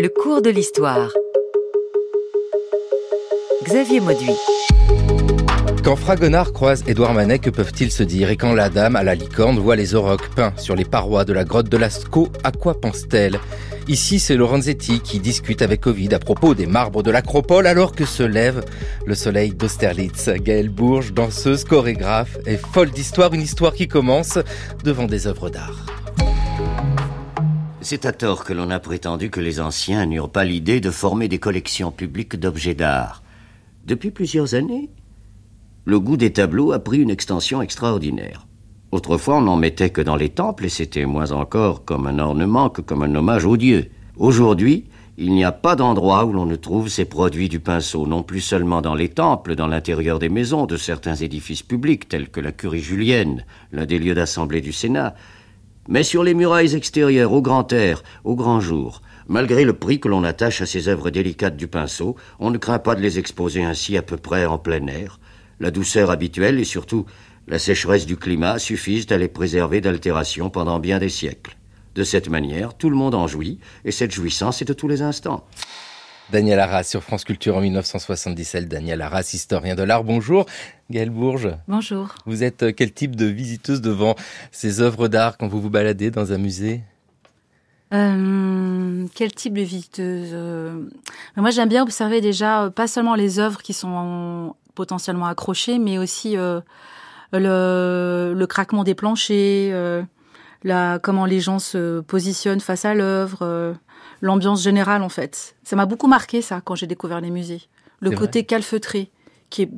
Le cours de l'histoire. Xavier Mauduit. Quand Fragonard croise Édouard Manet, que peuvent-ils se dire? Et quand la dame à la licorne voit les aurochs peints sur les parois de la grotte de Lascaux, à quoi pense-t-elle? Ici, c'est Lorenzetti qui discute avec Ovid à propos des marbres de l'acropole alors que se lève le soleil d'Austerlitz. Gaëlle Bourges, danseuse, chorégraphe, est folle d'histoire, une histoire qui commence devant des œuvres d'art. C'est à tort que l'on a prétendu que les anciens n'eurent pas l'idée de former des collections publiques d'objets d'art. Depuis plusieurs années, le goût des tableaux a pris une extension extraordinaire. Autrefois, on n'en mettait que dans les temples et c'était moins encore comme un ornement que comme un hommage aux dieux. Aujourd'hui, il n'y a pas d'endroit où l'on ne trouve ces produits du pinceau, non plus seulement dans les temples, dans l'intérieur des maisons, de certains édifices publics tels que la curie julienne, l'un des lieux d'assemblée du Sénat, mais sur les murailles extérieures, au grand air, au grand jour. Malgré le prix que l'on attache à ces œuvres délicates du pinceau, on ne craint pas de les exposer ainsi à peu près en plein air. La douceur habituelle et surtout la sécheresse du climat suffisent à les préserver d'altération pendant bien des siècles. De cette manière, tout le monde en jouit, et cette jouissance est de tous les instants. Daniel Arras sur France Culture en 1977. Daniel Arras, historien de l'art. Bonjour. Gaëlle Bourges. Bonjour. Vous êtes euh, quel type de visiteuse devant ces œuvres d'art quand vous vous baladez dans un musée? Euh, quel type de visiteuse euh, Moi, j'aime bien observer déjà pas seulement les œuvres qui sont potentiellement accrochées, mais aussi le, le craquement des planchers, euh, la, comment les gens se positionnent face à l'œuvre, euh, l'ambiance générale en fait. Ça m'a beaucoup marqué ça quand j'ai découvert les musées. Le côté calfeutré, qui est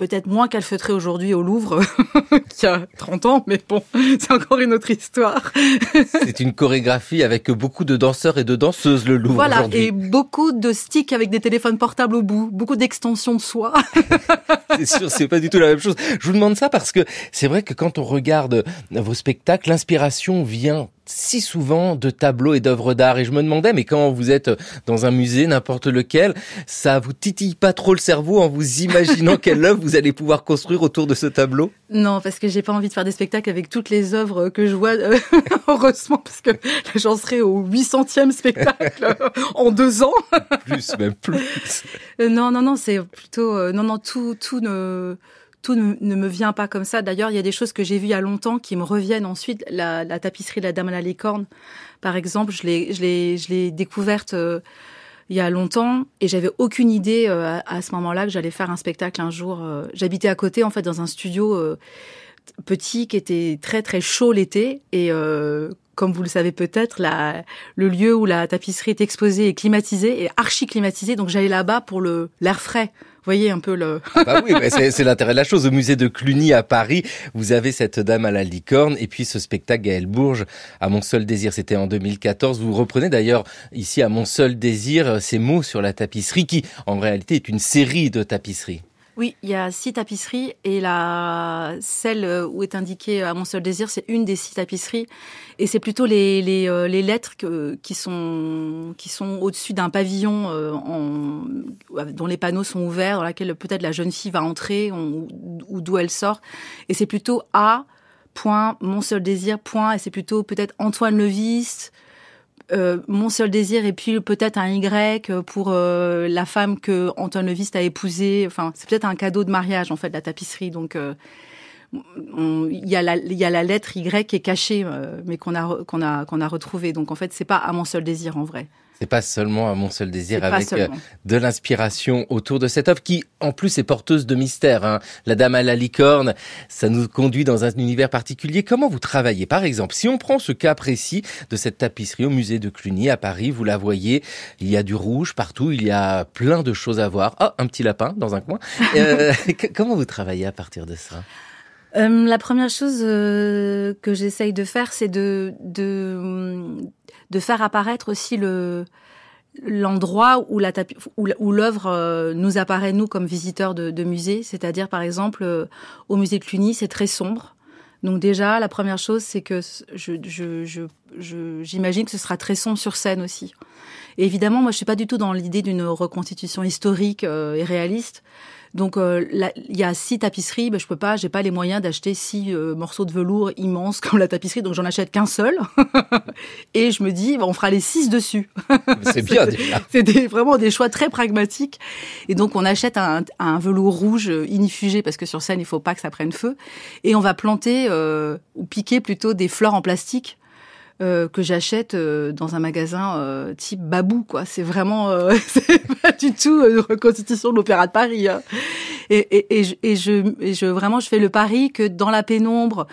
peut-être moins calfeutré aujourd'hui au Louvre qu'il y a 30 ans, mais bon, c'est encore une autre histoire. c'est une chorégraphie avec beaucoup de danseurs et de danseuses, le Louvre Voilà, et beaucoup de sticks avec des téléphones portables au bout, beaucoup d'extensions de soie. c'est sûr, c'est pas du tout la même chose. Je vous demande ça parce que c'est vrai que quand on regarde vos spectacles, l'inspiration vient si souvent de tableaux et d'œuvres d'art. Et je me demandais, mais quand vous êtes dans un musée, n'importe lequel, ça vous titille pas trop le cerveau en vous imaginant quelle œuvre vous allez pouvoir construire autour de ce tableau? Non, parce que j'ai pas envie de faire des spectacles avec toutes les œuvres que je vois, euh, heureusement, parce que j'en serais au 800e spectacle en deux ans. plus, même plus. Euh, non, non, non, c'est plutôt... Euh, non, non, tout, tout ne tout ne, me vient pas comme ça. D'ailleurs, il y a des choses que j'ai vues il y a longtemps qui me reviennent ensuite. La, tapisserie de la Dame à la licorne, par exemple, je l'ai, je l'ai, je l'ai découverte euh, il y a longtemps et j'avais aucune idée euh, à, ce moment-là que j'allais faire un spectacle un jour. Euh. j'habitais à côté, en fait, dans un studio petit qui était très très chaud l'été et comme vous le savez peut-être, le lieu où la tapisserie est exposée est climatisé et archi climatisé, donc j'allais là-bas pour le l'air frais. Vous voyez un peu le. Ah bah oui, c'est l'intérêt de la chose. Au musée de Cluny à Paris, vous avez cette dame à la licorne et puis ce spectacle Gaël Bourges à Mon seul désir. C'était en 2014. Vous reprenez d'ailleurs ici à Mon seul désir ces mots sur la tapisserie qui en réalité est une série de tapisseries. Oui, il y a six tapisseries et la celle où est indiqué à mon seul désir, c'est une des six tapisseries. Et c'est plutôt les, les, euh, lettres qui sont qui sont au-dessus d'un pavillon euh, en, dont les panneaux sont ouverts, dans laquelle peut-être la jeune fille va entrer ou, ou d'où elle sort. Et c'est plutôt A point mon seul désir point et c'est plutôt peut-être Antoine Levis euh, mon seul désir et puis peut-être un Y pour euh, la femme que Antoine Leviste a épousée. Enfin, c'est peut-être un cadeau de mariage en fait la tapisserie. Donc euh, il y a la y a la lettre Y qui est cachée mais qu'on a qu'on a qu'on a retrouvée. Donc en fait, c'est pas à mon seul désir en vrai. C'est pas seulement à mon seul désir avec euh, de l'inspiration autour de cette œuvre qui, en plus, est porteuse de mystère. Hein. La Dame à la licorne, ça nous conduit dans un univers particulier. Comment vous travaillez? Par exemple, si on prend ce cas précis de cette tapisserie au musée de Cluny à Paris, vous la voyez, il y a du rouge partout, il y a plein de choses à voir. Oh, un petit lapin dans un coin. Euh, comment vous travaillez à partir de ça? Euh, la première chose euh, que j'essaye de faire, c'est de, de, de faire apparaître aussi le l'endroit où la où l'œuvre euh, nous apparaît nous comme visiteurs de, de musée, c'est-à-dire par exemple euh, au musée de Cluny, c'est très sombre. Donc déjà, la première chose, c'est que je, je, je, j'imagine que ce sera très sombre sur scène aussi. Et évidemment, moi, je suis pas du tout dans l'idée d'une reconstitution historique et réaliste. Donc il y a six tapisseries, ben, je peux pas, j'ai pas les moyens d'acheter six morceaux de velours immenses comme la tapisserie, donc j'en achète qu'un seul. et je me dis, on fera les six dessus. C'est bien déjà. C'est vraiment des choix très pragmatiques. Et donc on achète un, un, velours rouge inifugé parce que sur scène il faut pas que ça prenne feu, et on va planter ou piquer plutôt des fleurs en plastique euh, que j'achète euh, dans un magasin euh, type Babou, quoi. C'est vraiment, c'est pas du tout une reconstitution de l'Opéra de Paris. Hein. Et, et, et, je, et, je, et je, vraiment, je fais le pari que dans la pénombre,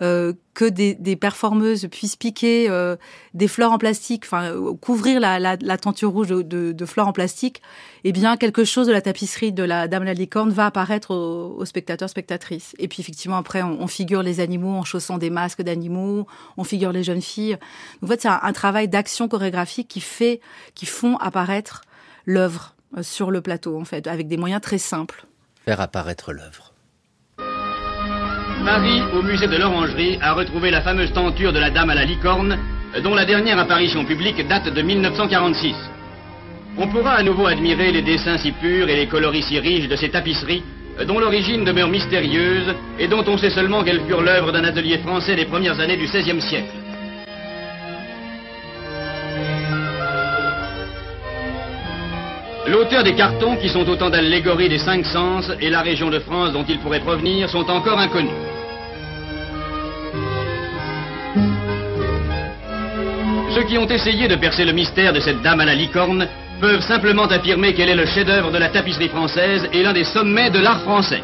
euh, que des, performeuses puissent piquer euh, des fleurs en plastique, enfin euh, couvrir la, tenture rouge de, fleurs en plastique, eh bien quelque chose de la tapisserie de la Dame la licorne va apparaître aux, spectateurs spectatrices. Et puis effectivement après on, on, figure les animaux en chaussant des masques d'animaux, on figure les jeunes filles. en fait c'est un, un, travail d'action chorégraphique qui fait, qui font apparaître l'œuvre sur le plateau en fait avec des moyens très simples. Faire apparaître l'œuvre. Paris, au musée de l'Orangerie, a retrouvé la fameuse tenture de la Dame à la licorne, dont la dernière apparition publique date de 1946. On pourra à nouveau admirer les dessins si purs et les coloris si riches de ces tapisseries, dont l'origine demeure mystérieuse et dont on sait seulement qu'elles furent l'œuvre d'un atelier français des premières années du XVIe siècle. L'auteur des cartons, qui sont autant d'allégories des cinq sens, et la région de France dont ils pourraient provenir, sont encore inconnus. Ceux qui ont essayé de percer le mystère de cette dame à la licorne peuvent simplement affirmer qu'elle est le chef-d'œuvre de la tapisserie française et l'un des sommets de l'art français.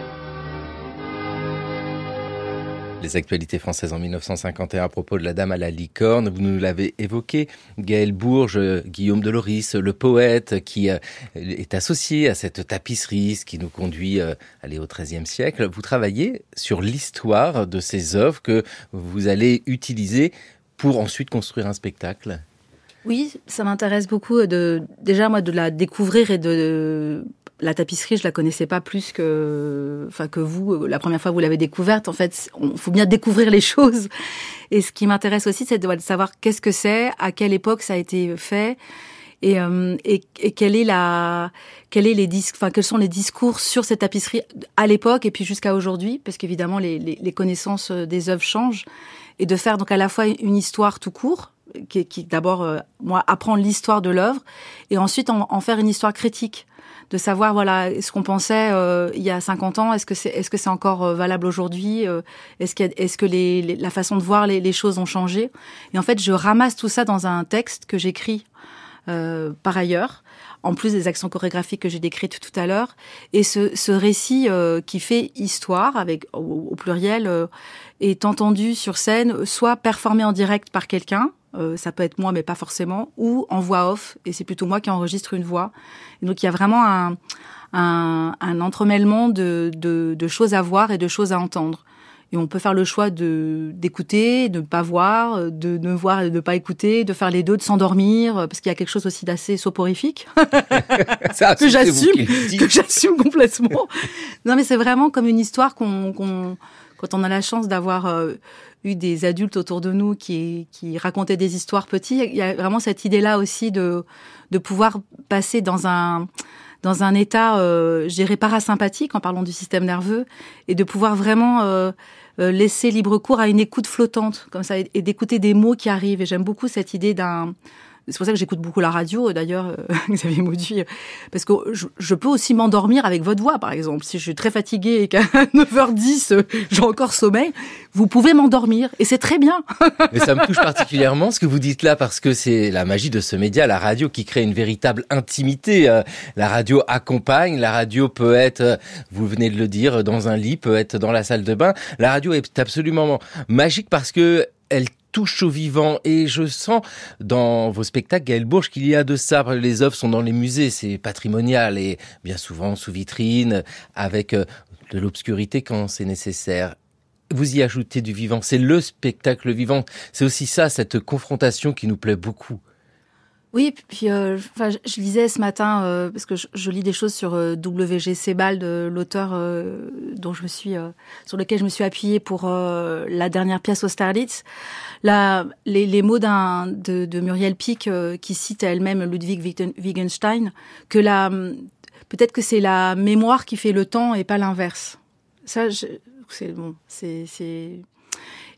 Les actualités françaises en 1951 à propos de la Dame à la licorne, vous nous l'avez évoqué, Gaël Bourges, Guillaume Deloris, le poète qui euh, est associé à cette tapisserie, ce qui nous conduit à euh, aller au XIIIe siècle. Vous travaillez sur l'histoire de ces œuvres que vous allez utiliser pour ensuite construire un spectacle? Oui, ça m'intéresse beaucoup de déjà moi de la découvrir et de la tapisserie, je la connaissais pas plus que, enfin que vous. La première fois que vous l'avez découverte, en fait, il faut bien découvrir les choses. Et ce qui m'intéresse aussi, c'est de savoir qu'est-ce que c'est, à quelle époque ça a été fait, et, euh, et, et quelle est la, quel est les enfin quels sont les discours sur cette tapisserie à l'époque et puis jusqu'à aujourd'hui, parce qu'évidemment les, les, les, connaissances des œuvres changent, et de faire donc à la fois une histoire tout court, qui, qui d'abord euh, moi apprendre l'histoire de l'œuvre, et ensuite en, en faire une histoire critique de savoir voilà ce qu'on pensait euh, il y a 50 ans, est-ce que c'est est-ce que c'est encore euh, valable aujourd'hui, euh, est-ce que est-ce que les, la façon de voir les, les, choses ont changé? Et en fait, je ramasse tout ça dans un texte que j'écris par ailleurs en plus des actions chorégraphiques que j'ai décrites tout à l'heure. Et ce, ce récit euh, qui fait histoire, avec au, au pluriel, euh, est entendu sur scène, soit performé en direct par quelqu'un, euh, ça peut être moi, mais pas forcément, ou en voix off, et c'est plutôt moi qui enregistre une voix. Et donc il y a vraiment un, un, un entremêlement de, de, de, choses à voir et de choses à entendre. Et on peut faire le choix de d'écouter, de ne pas voir, de ne voir et de ne pas écouter, de faire les deux, de s'endormir, parce qu'il y a quelque chose aussi d'assez soporifique que j'assume, que j'assume complètement. non, mais c'est vraiment comme une histoire qu'on, qu'on quand on a la chance d'avoir euh, eu des adultes autour de nous qui, qui racontaient des histoires petits, il y a vraiment cette idée-là aussi de, de pouvoir passer dans un dans un état, euh, je parasympathique en parlant du système nerveux, et de pouvoir vraiment euh, euh, laisser libre cours à une écoute flottante, comme ça, et d'écouter des mots qui arrivent. Et j'aime beaucoup cette idée d'un c'est pour ça que j'écoute beaucoup la radio, d'ailleurs, euh, Xavier Mauduit, parce que je, peux aussi m'endormir avec votre voix, par exemple. Si je suis très fatiguée et qu'à 9h10, euh, j'ai encore sommeil, vous pouvez m'endormir, et c'est très bien. Mais ça me touche particulièrement ce que vous dites là, parce que c'est la magie de ce média, la radio, qui crée une véritable intimité. Euh, la radio accompagne, la radio peut être, vous venez de le dire, dans un lit, peut être dans la salle de bain. La radio est absolument magique parce que elle touche au vivant. Et je sens dans vos spectacles, Gaël Bourges, qu'il y a de ça. Les œuvres sont dans les musées, c'est patrimonial et bien souvent sous vitrine, avec euh, de l'obscurité quand c'est nécessaire. Vous y ajoutez du vivant. C'est le spectacle vivant. C'est aussi ça, cette confrontation qui nous plaît beaucoup. Oui, puis euh, enfin, je, lisais ce matin euh, parce que je, je, lis des choses sur euh, W.G. Sebald, l'auteur euh, dont je me suis, euh, sur lequel je me suis appuyée pour euh, la dernière pièce Austerlitz. Là, les, les mots d'un de, de, Muriel Pic qui cite elle-même Ludwig Wittgenstein que la peut-être que c'est la mémoire qui fait le temps et pas l'inverse. Ça, c'est bon, c'est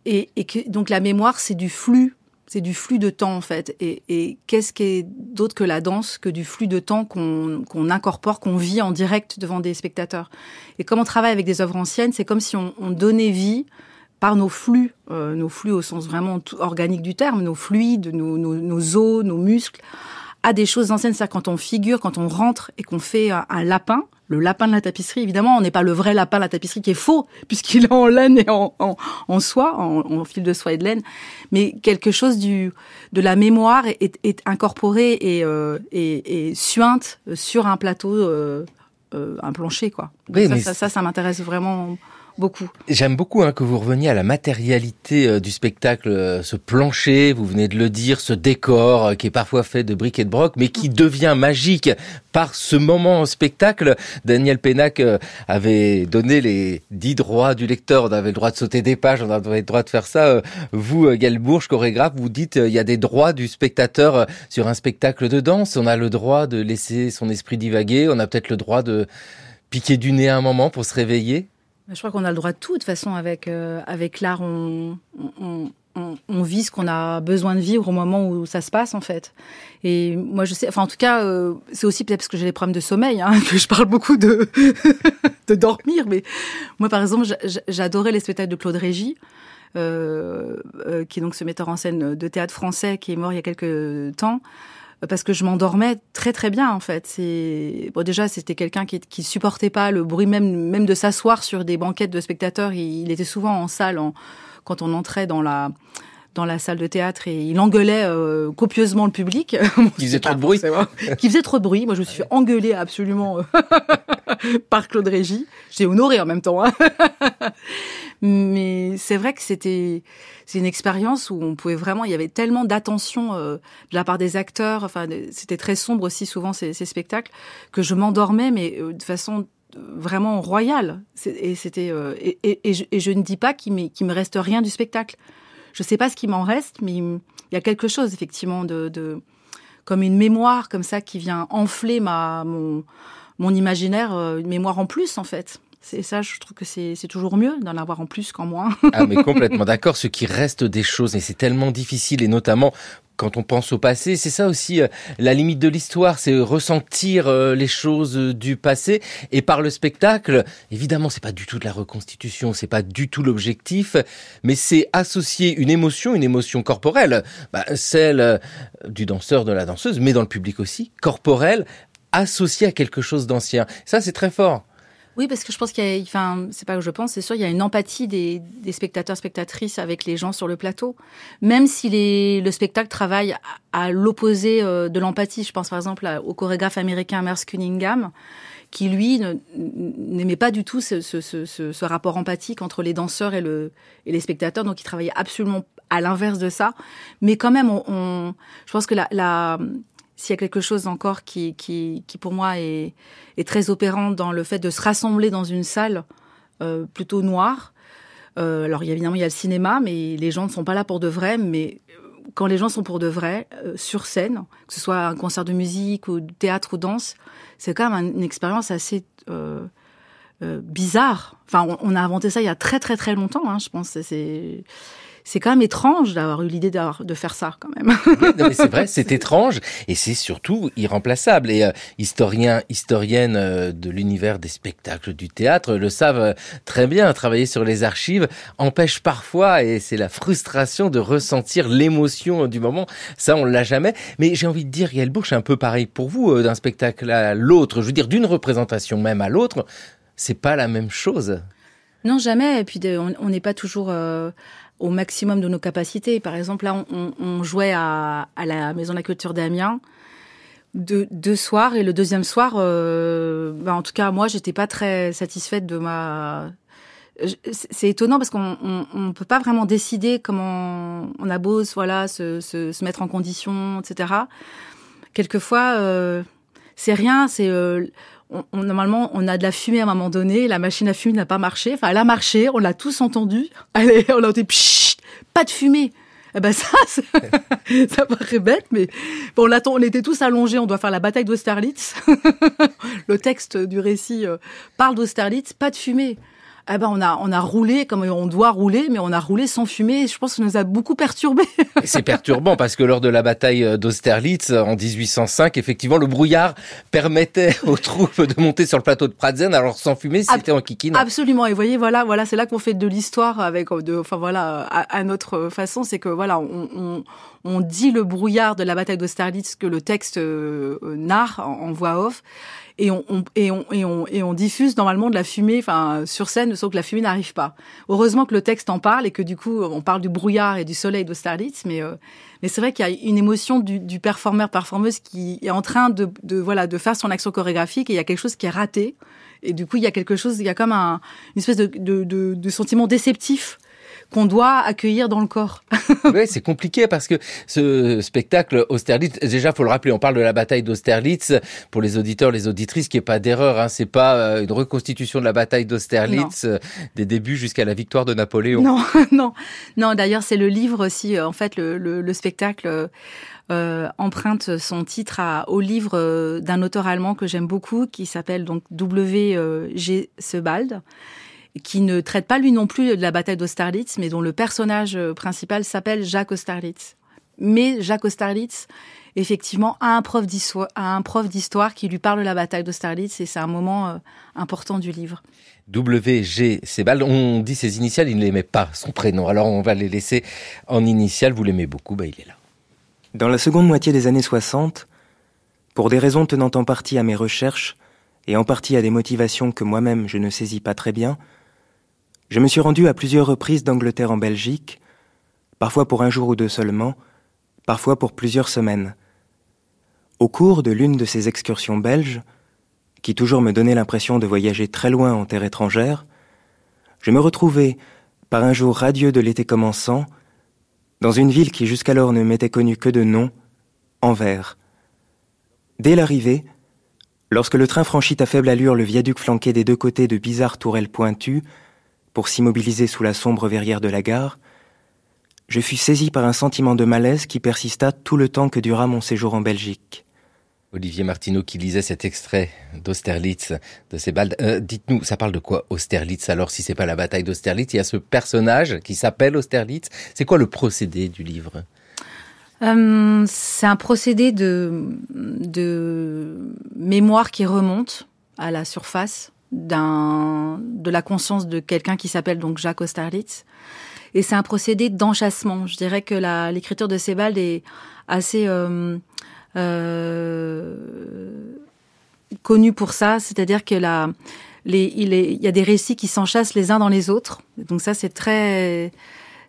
et, et que donc la mémoire, c'est du flux c'est du flux de temps en fait. Et, qu'est-ce qui est d'autre que la danse que du flux de temps qu'on incorpore, qu'on vit en direct devant des spectateurs? Et comme on travaille avec des œuvres anciennes, c'est comme si on, donnait vie par nos flux, euh, nos flux au sens vraiment organique du terme, nos fluides, nos, nos, os, nos muscles, à des choses anciennes. C'est-à-dire quand on figure, quand on rentre et qu'on fait un lapin, le lapin de la tapisserie, évidemment, on n'est pas le vrai lapin de la tapisserie qui est faux, puisqu'il est en laine et en, en, soie, en, fil de soie et de laine, mais quelque chose du, de la mémoire est, est incorporé et, euh, et, suinte sur un plateau, euh, euh, un plancher, quoi. ça, ça, ça m'intéresse vraiment beaucoup. J'aime beaucoup hein, que vous reveniez à la matérialité euh, du spectacle, euh, ce plancher, vous venez de le dire, ce décor euh, qui est parfois fait de briques et de broc, mais qui devient magique par ce moment en spectacle. Daniel Pénac avait donné les dix droits du lecteur, on avait le droit de sauter des pages, on avait le droit de faire ça. Vous, Galbourge, chorégraphe, vous dites il y a des droits du spectateur sur un spectacle de danse, on a le droit de laisser son esprit divaguer, on a peut-être le droit de piquer du nez à un moment pour se réveiller je crois qu'on a le droit de tout. De toute façon, avec, euh, avec l'art, on, on, on, vit ce qu'on a besoin de vivre au moment où ça se passe, en fait. Et moi, je sais, enfin, en tout cas, euh, c'est aussi peut-être parce que j'ai des problèmes de sommeil, hein, que je parle beaucoup de, de dormir. Mais moi, par exemple, j'adorais les spectacles de Claude Régis. Euh, euh, qui est donc ce metteur en scène de théâtre français qui est mort il y a quelques temps parce que je m'endormais très très bien en fait. C'est bon déjà c'était quelqu'un qui qui supportait pas le bruit même même de s'asseoir sur des banquettes de spectateurs. Il, était souvent en salle en, quand on entrait dans la dans la salle de théâtre et il engueulait euh, copieusement le public. Qui faisait trop de bruit. qui faisait trop de bruit. Moi, je me suis engueulée absolument euh, par Claude Régis. J'ai honoré en même temps. Hein. Mais c'est vrai que c'était c'est une expérience où on pouvait vraiment, il y avait tellement d'attention euh, de la part des acteurs. Enfin, c'était très sombre aussi souvent ces, ces spectacles que je m'endormais, mais de façon vraiment royale. Et c'était et, et, et, je, ne dis pas qu'il me, me reste rien du spectacle. Je sais pas ce qui m'en reste, mais il y a quelque chose effectivement de, comme une mémoire comme ça qui vient enfler ma mon, mon imaginaire, euh, une mémoire en plus en fait. C'est ça, je trouve que c'est toujours mieux d'en avoir en plus qu'en moins. ah mais complètement d'accord, ce qui reste des choses et c'est tellement difficile et notamment quand on pense au passé, c'est ça aussi euh, la limite de l'histoire, c'est ressentir euh, les choses euh, du passé et par le spectacle. Évidemment, c'est pas du tout de la reconstitution, c'est pas du tout l'objectif, mais c'est associer une émotion, une émotion corporelle, bah, celle du danseur, de la danseuse, mais dans le public aussi, corporelle, associée à quelque chose d'ancien. Ça, c'est très fort. Oui, parce que je pense qu'il y a, enfin, c'est pas que je pense, c'est sûr, il y a une empathie des, spectateurs, spectatrices avec les gens sur le plateau. Même si les, le spectacle travaille à, l'opposé euh, de l'empathie. Je pense par exemple au chorégraphe américain Merce Cunningham, qui lui n'aimait pas du tout ce, ce, ce, ce, rapport empathique entre les danseurs et, le, et les spectateurs, donc il travaillait absolument à l'inverse de ça. Mais quand même, on, on je pense que la, la, s'il y a quelque chose encore qui, qui, qui pour moi est, très opérant dans le fait de se rassembler dans une salle euh, plutôt noire. Euh, alors évidemment il y a le cinéma, mais les gens ne sont pas là pour de vrai. Mais euh, quand les gens sont pour de vrai euh, sur scène, que ce soit un concert de musique ou de théâtre ou danse, c'est quand même une expérience assez bizarre. Enfin, on, on, a inventé ça il y a très très très longtemps. Hein, je pense. C'est c'est quand même étrange d'avoir eu l'idée de faire ça quand même. c'est vrai, c'est étrange et c'est surtout irremplaçable. Et euh, historiens, historiennes euh, de l'univers des spectacles du théâtre le savent euh, très bien. Travailler sur les archives empêche parfois, et c'est la frustration de ressentir l'émotion du moment. Ça, on l'a jamais. Mais j'ai envie de dire, Yael Bouche, un peu pareil pour vous, d'un spectacle à l'autre. Je veux dire, d'une représentation même à l'autre, c'est pas la même chose. Non, jamais. Et puis on n'est pas toujours au maximum de nos capacités. Par exemple, là, on, jouait à, la Maison de la Culture d'Amiens deux, soirs et le deuxième soir, euh, ben en tout cas moi, j'étais pas très satisfaite de ma. C'est étonnant parce qu'on on, on, peut pas vraiment décider comment on a beau voilà se, se, se mettre en condition, etc. Quelquefois, euh, c'est rien, c'est euh, on, normalement, on a de la fumée à un moment donné, la machine à fumer n'a pas marché. Enfin, elle a marché, on l'a tous entendu. Allez, on a dit, pas de fumée. Eh ben ça, ça paraît bête, mais bon, on, on était tous allongés, on doit faire la bataille d'Austerlitz. le texte du récit euh, parle d'Austerlitz, pas de fumée eh ben on a on a roulé comme on doit rouler, mais on a roulé sans fumer. Je pense que ça nous a beaucoup perturbé. C'est perturbant parce que lors de la bataille d'Austerlitz en 1805, effectivement, le brouillard permettait aux troupes de monter sur le plateau de Pratzen. Alors sans fumer, c'était en kikine. Absolument. Et voyez, voilà, voilà, c'est là qu'on fait de l'histoire avec, de, enfin voilà, à, notre façon, c'est que voilà, on, on, on, dit le brouillard de la bataille d'Austerlitz que le texte euh, narre en voix off et on, on, et on, et on diffuse normalement de la fumée, enfin sur scène, sauf que la fumée n'arrive pas. Heureusement que le texte en parle et que du coup on parle du brouillard et du soleil d'Austerlitz, mais euh, mais c'est vrai qu'il y a une émotion du, du performeur performeuse qui est en train de, de voilà de faire son action chorégraphique et il y a quelque chose qui est raté et du coup il y a quelque chose, il y a comme un, une espèce de, de, de, de sentiment déceptif qu'on doit accueillir dans le corps. oui, c'est compliqué parce que ce spectacle Austerlitz, déjà faut le rappeler, on parle de la bataille d'Austerlitz pour les auditeurs, les auditrices, qui est pas d'erreur, hein, c'est pas euh, une reconstitution de la bataille d'Austerlitz euh, des débuts jusqu'à la victoire de Napoléon. Non, non, non. D'ailleurs, c'est le livre aussi, euh, en fait, le, le, spectacle. Euh, emprunte son titre à, au livre d'un auteur allemand que j'aime beaucoup, qui s'appelle donc W. G. Sebald, qui ne traite pas lui non plus de la bataille d'Austerlitz, mais dont le personnage euh, principal s'appelle Jacques Austerlitz. Mais Jacques Austerlitz, effectivement, a un prof d'histoire, un prof d'histoire qui lui parle de la bataille d'Austerlitz, et c'est un moment euh, important du livre. WG Sebald, on dit ses initiales, il ne l'aimait pas, son prénom. Alors on va les laisser en initiales, vous l'aimez beaucoup, bah il est là. Dans la seconde moitié des années 60, pour des raisons tenant en partie à mes recherches, et en partie à des motivations que moi-même je ne saisis pas très bien, je me suis rendu à plusieurs reprises d'Angleterre en Belgique, parfois pour un jour ou deux seulement, parfois pour plusieurs semaines. Au cours de l'une de ces excursions belges, qui toujours me donnait l'impression de voyager très loin en terre étrangère, je me retrouvais, par un jour radieux de l'été commençant, dans une ville qui jusqu'alors ne m'était connue que de nom, Anvers. Dès l'arrivée, lorsque le train franchit à faible allure le viaduc flanqué des deux côtés de bizarres tourelles pointues, pour s'immobiliser sous la sombre verrière de la gare, je fus saisi par un sentiment de malaise qui persista tout le temps que dura mon séjour en Belgique. Olivier Martineau qui lisait cet extrait d'Austerlitz de Sebald. Euh, dites-nous, ça parle de quoi Austerlitz? Alors si c'est pas la bataille d'Austerlitz, il y a ce personnage qui s'appelle Austerlitz. C'est quoi le procédé du livre? Euh, C'est un procédé de, de mémoire qui remonte à la surface d'un de la conscience de quelqu'un qui s'appelle donc Jacques Austerlitz. Et c'est un procédé d'enchassement. Je dirais que l'écriture de Sebald est assez euh, euh, connue pour ça, c'est-à-dire que la, les, il, est, il y a des récits qui s'enchassent les uns dans les autres. Donc ça, c'est très,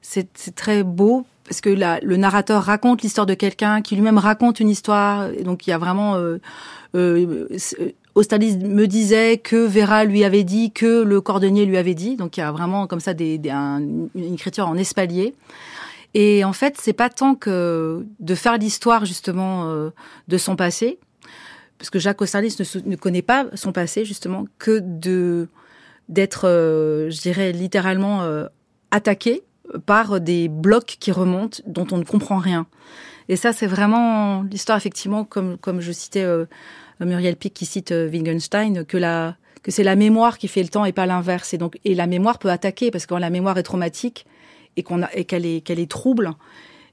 c'est très beau parce que le narrateur raconte l'histoire de quelqu'un qui lui-même raconte une histoire. Et donc il y a vraiment euh, euh, Ostalis me disait que Vera lui avait dit, que le cordonnier lui avait dit. Donc il y a vraiment comme ça des, une écriture en espalier. Et en fait, c'est pas tant que de faire l'histoire justement euh, de son passé, parce que Jacques Ostalis ne, connaît pas son passé justement, que de d'être, euh, je dirais littéralement euh, attaqué par des blocs qui remontent dont on ne comprend rien. Et ça, c'est vraiment l'histoire effectivement, comme comme je citais Muriel Pic qui cite euh, Wittgenstein, que la que c'est la mémoire qui fait le temps et pas l'inverse. Et donc, et la mémoire peut attaquer parce que quand la mémoire est traumatique et qu'on a et qu'elle est qu'elle est trouble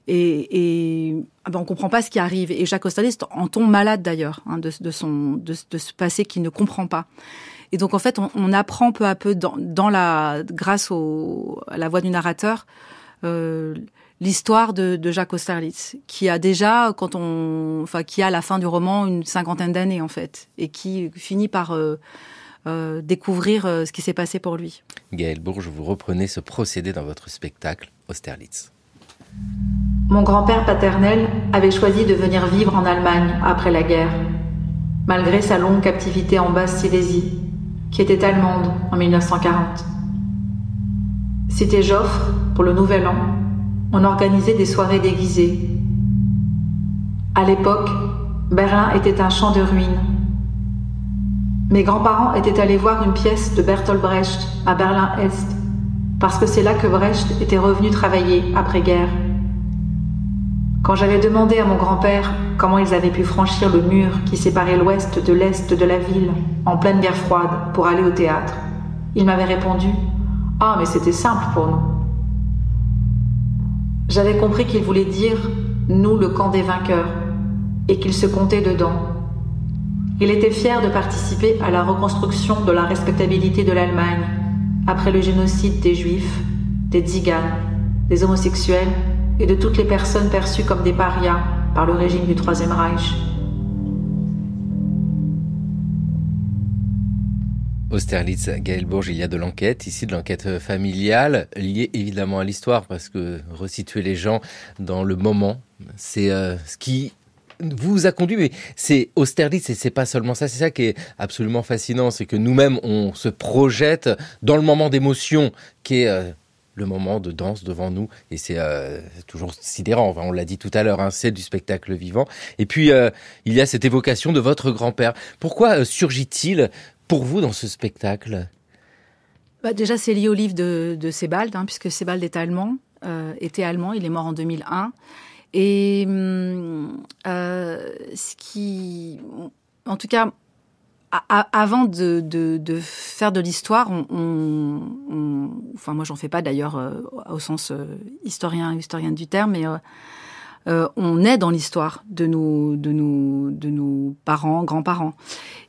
et, et ah ben on comprend pas ce qui arrive. Et Jacques Ostaliste en tombe malade d'ailleurs hein, de, de, son de, de, ce passé qu'il ne comprend pas. Et donc en fait, on, on apprend peu à peu dans, dans la grâce au, à la voix du narrateur. Euh, l'histoire de, de, Jacques Austerlitz, qui a déjà, quand on, enfin, qui a à la fin du roman une cinquantaine d'années en fait, et qui finit par euh, euh, découvrir euh, ce qui s'est passé pour lui. Gaël Bourges, vous reprenez ce procédé dans votre spectacle Austerlitz. Mon grand-père paternel avait choisi de venir vivre en Allemagne après la guerre, malgré sa longue captivité en Basse-Silésie, qui était allemande en 1940. C'était Joffre pour le Nouvel An on organisait des soirées déguisées. À l'époque, Berlin était un champ de ruines. Mes grands-parents étaient allés voir une pièce de Bertolt Brecht à Berlin-Est, parce que c'est là que Brecht était revenu travailler après-guerre. Quand j'avais demandé à mon grand-père comment ils avaient pu franchir le mur qui séparait l'ouest de l'est de la ville en pleine guerre froide pour aller au théâtre, il m'avait répondu ⁇ Ah mais c'était simple pour nous ⁇ J'avais compris qu'il voulait dire ⁇ Nous le camp des vainqueurs ⁇ et qu'il se comptait dedans. Il était fier de participer à la reconstruction de la respectabilité de l'Allemagne après le génocide des Juifs, des Tziganes, des homosexuels et de toutes les personnes perçues comme des parias par le régime du Troisième Reich. Austerlitz, Gaël Bourges, il y a de l'enquête, ici de l'enquête familiale, liée évidemment à l'histoire, parce que resituer les gens dans le moment, c'est euh, ce qui vous a conduit, mais c'est Austerlitz et c'est pas seulement ça, c'est ça qui est absolument fascinant, c'est que nous-mêmes on se projette dans le moment d'émotion qui est euh, le moment de danse devant nous et c'est euh, toujours sidérant. on l'a dit tout à l'heure, hein, c'est du spectacle vivant. Et puis euh, il y a cette évocation de votre grand-père. Pourquoi surgit-il pour vous dans ce spectacle bah Déjà, c'est lié au livre de, Sebald, hein, puisque Sebald est allemand, était allemand. Il est mort en 2001. Et hum, euh, ce qui, en tout cas, avant de, faire de l'histoire, on, on, enfin moi j'en fais pas d'ailleurs euh, au sens euh, historien historienne du terme, mais euh, on est dans l'histoire de nos, parents, grands-parents.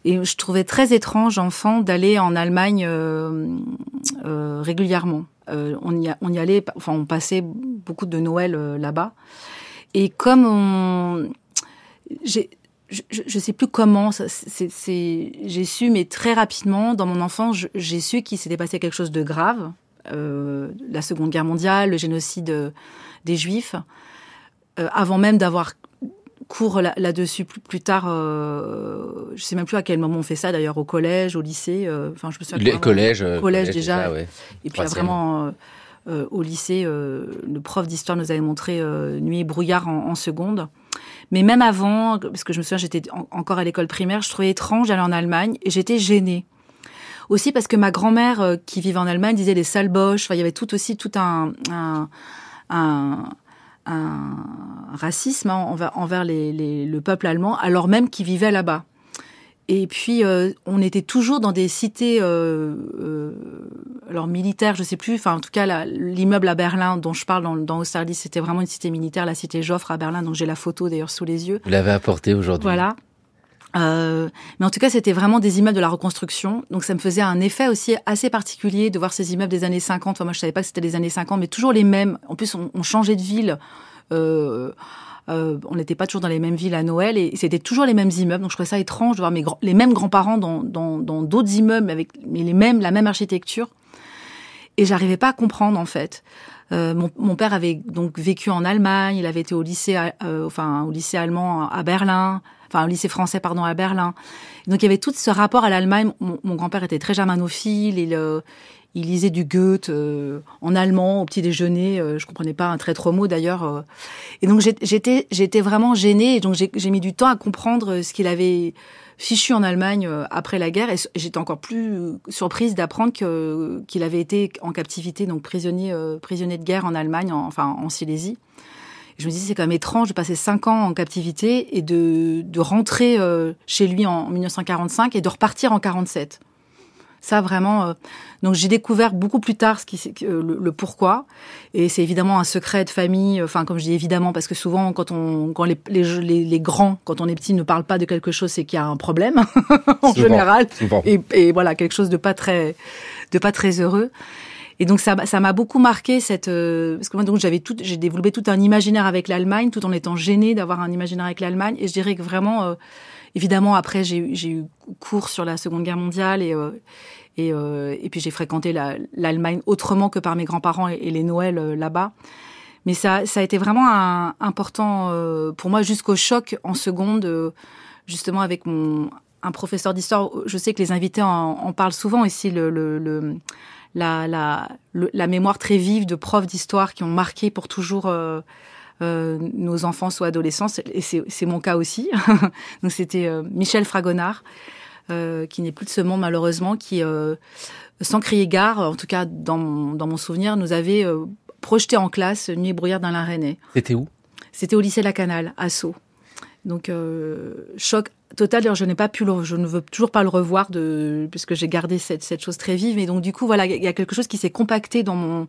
Et je trouvais très étrange, enfant, d'aller en Allemagne régulièrement. on, y on y allait, enfin on passait beaucoup de Noël là-bas. Et comme on, je, je sais plus comment, j'ai su, mais très rapidement, dans mon enfance, j'ai su qu'il s'était passé quelque chose de grave. Euh, la Seconde Guerre mondiale, le génocide euh, des Juifs, euh, avant même d'avoir cours là-dessus plus, tard. Euh, je sais même plus à quel moment on fait ça d'ailleurs au collège, au lycée. Euh, enfin, je me souviens. Le collège, collège, déjà. ouais. Et puis vraiment euh, au lycée, euh, le prof d'histoire nous avait montré euh, Nuit et brouillard en, seconde. Mais même avant, parce que je me souviens, j'étais encore à l'école primaire, je trouvais étrange d'aller en Allemagne et j'étais gênée. Aussi parce que ma grand-mère qui vivait en Allemagne disait les sales boches. Enfin, il y avait tout aussi tout un, un, un, un racisme hein, envers, envers les, les, le peuple allemand, alors même qu'il vivait là-bas. Et puis, euh, on était toujours dans des cités, euh, euh, alors militaires, je sais plus. Enfin, en tout cas, l'immeuble à Berlin dont je parle dans, dans Austerlitz, c'était vraiment une cité militaire, la cité Joffre à Berlin. Donc j'ai la photo d'ailleurs sous les yeux. Vous l'avez apporté aujourd'hui. Voilà. Euh, mais en tout cas, c'était vraiment des immeubles de la reconstruction. Donc ça me faisait un effet aussi assez particulier de voir ces immeubles des années 50. Enfin, moi, je savais pas que c'était les années 50, mais toujours les mêmes. En plus, on, on changeait de ville. Euh, euh, on n'était pas toujours dans les mêmes villes à Noël et c'était toujours les mêmes immeubles. Donc je trouvais ça étrange de voir mes les mêmes grands-parents dans dans d'autres immeubles avec les mêmes la même architecture. Et j'arrivais pas à comprendre en fait. Euh, mon, mon, père avait donc vécu en Allemagne, il avait été au lycée, euh, enfin au lycée allemand à Berlin, enfin au lycée français pardon à Berlin. donc il y avait tout ce rapport à l'Allemagne. Mon, grand-père était très germanophile, il, il lisait du Goethe euh, en allemand au petit déjeuner. Euh, je comprenais pas un très trop mot d'ailleurs. Euh. Et donc j'étais j'étais vraiment gênée. Donc j'ai mis du temps à comprendre ce qu'il avait fichu en Allemagne après la guerre. Et j'étais encore plus surprise d'apprendre qu'il avait été en captivité, donc prisonnier prisonnier de guerre en Allemagne, enfin en Silésie. Je me disais c'est quand même étrange de passer cinq ans en captivité et de de rentrer chez lui en 1945 et de repartir en 47. Ça vraiment. Euh, donc j'ai découvert beaucoup plus tard ce qui, euh, le, pourquoi. Et c'est évidemment un secret de famille. Enfin, comme je dis évidemment, parce que souvent quand on, quand les, les, les, grands, quand on est petit, ne parlent pas de quelque chose, c'est qu'il y a un problème en général. Et, et, voilà, quelque chose de pas très, de pas très heureux. Et donc ça, ça m'a beaucoup marqué cette euh, parce que moi donc j'avais tout, j'ai développé tout un imaginaire avec l'Allemagne, tout en étant gênée d'avoir un imaginaire avec l'Allemagne. Et je dirais que vraiment Évidemment, après, j'ai eu cours sur la Seconde Guerre mondiale et, euh, et, euh, et, puis j'ai fréquenté l'Allemagne autrement que par mes grands-parents et, les Noëls euh, là-bas. Mais ça, ça a été vraiment un, important pour moi jusqu'au choc en seconde, justement avec mon un professeur d'histoire. Je sais que les invités en, en parlent souvent ici, le, le, le la, la, la, mémoire très vive de profs d'histoire qui ont marqué pour toujours euh, nos enfants soient adolescents, et c'est mon cas aussi. Donc c'était euh, Michel Fragonard, euh, qui n'est plus de ce monde malheureusement, qui, sans crier gare, en tout cas dans mon, dans mon souvenir, nous avait projeté en classe Nuit brouillard dans la. C'était où? C'était au lycée La Canale, à Sceaux. Donc, choc total. Je n'ai pas pu le, je ne veux toujours pas le revoir de, puisque j'ai gardé cette, cette chose très vive. Et donc, du coup, voilà, il y a quelque chose qui s'est compacté dans mon,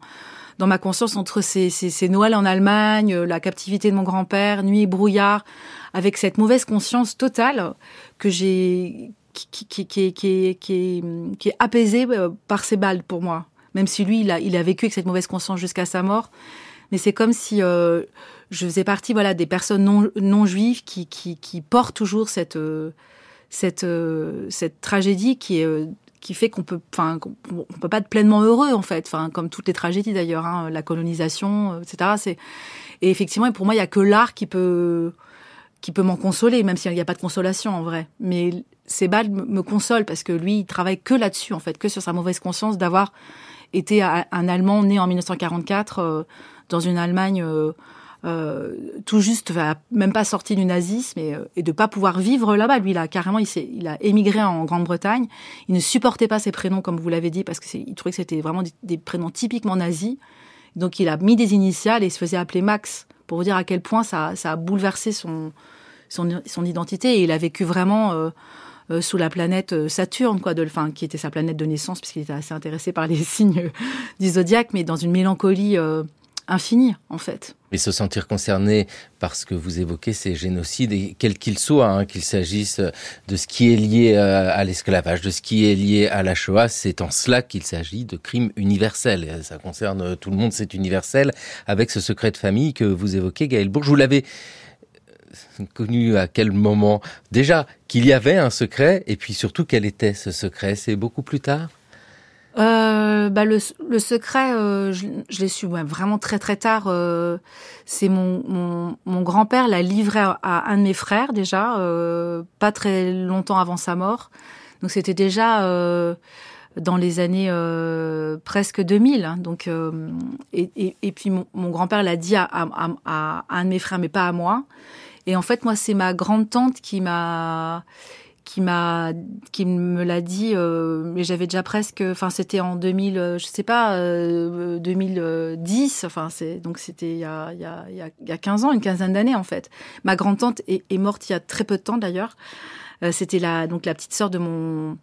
dans ma conscience entre ces, ces, ces Noëls en Allemagne, la captivité de mon grand-père, nuit et brouillard, avec cette mauvaise conscience totale que j'ai, qui, qui, qui, qui, qui, qui est apaisée euh, par ces balles pour moi. Même si lui, il a, il a vécu avec cette mauvaise conscience jusqu'à sa mort. Mais c'est comme si euh, je faisais partie voilà, des personnes non, non juives qui, qui, qui portent toujours cette, euh, cette, cette tragédie qui est qui fait qu'on peut, enfin, qu'on peut pas être pleinement heureux en fait, enfin, comme toutes les tragédies d'ailleurs, hein, la colonisation, etc. C'est et effectivement, pour moi, il y a que l'art qui peut qui peut m'en consoler, même s'il n'y a pas de consolation en vrai. Mais balles me consolent parce que lui, il travaille que là-dessus en fait, que sur sa mauvaise conscience d'avoir été un Allemand né en 1944 euh, dans une Allemagne euh, euh, tout juste, même pas sorti du nazisme et, euh, et de pas pouvoir vivre là-bas. Lui, il a carrément, il, il a émigré en Grande-Bretagne. Il ne supportait pas ses prénoms, comme vous l'avez dit, parce qu'il trouvait que c'était vraiment des, prénoms typiquement nazis. Donc, il a mis des initiales et il se faisait appeler Max pour vous dire à quel point ça, ça a bouleversé son, son, son, identité. Et il a vécu vraiment euh, euh sous la planète Saturne, quoi, de, enfin, qui était sa planète de naissance, puisqu'il était assez intéressé par les signes du zodiaque, mais dans une mélancolie infini, en fait. Et se sentir concerné par ce que vous évoquez, ces génocides, et quel qu'il soit, hein, qu'il s'agisse de ce qui est lié euh, à l'esclavage, de ce qui est lié à la Shoah, c'est en cela qu'il s'agit de crimes universels. Ça concerne tout le monde, c'est universel, avec ce secret de famille que vous évoquez, Gaël Bourg. Vous l'avez euh, connu à quel moment? Déjà, qu'il y avait un secret, et puis surtout, quel était ce secret? C'est beaucoup plus tard? Euh, bah le, le secret, euh, je, je l'ai su ouais, vraiment très très tard. Euh, c'est mon, mon, mon grand-père l'a livré à, à, un de mes frères déjà, euh, pas très longtemps avant sa mort. Donc c'était déjà euh, dans les années euh, presque 2000. Hein, donc et, et, et, puis mon, mon grand-père l'a dit à, à, à, un de mes frères, mais pas à moi. Et en fait, moi, c'est ma grande tante qui m'a qui m'a qui me l'a dit euh, mais j'avais déjà presque enfin c'était en 2000 euh, je sais pas euh, 2010 enfin c'est donc c'était il y a il y a il y a 15 ans une quinzaine d'années en fait. Ma grand tante est, morte il y a très peu de temps d'ailleurs. Euh, c'était la donc la petite sœur de mon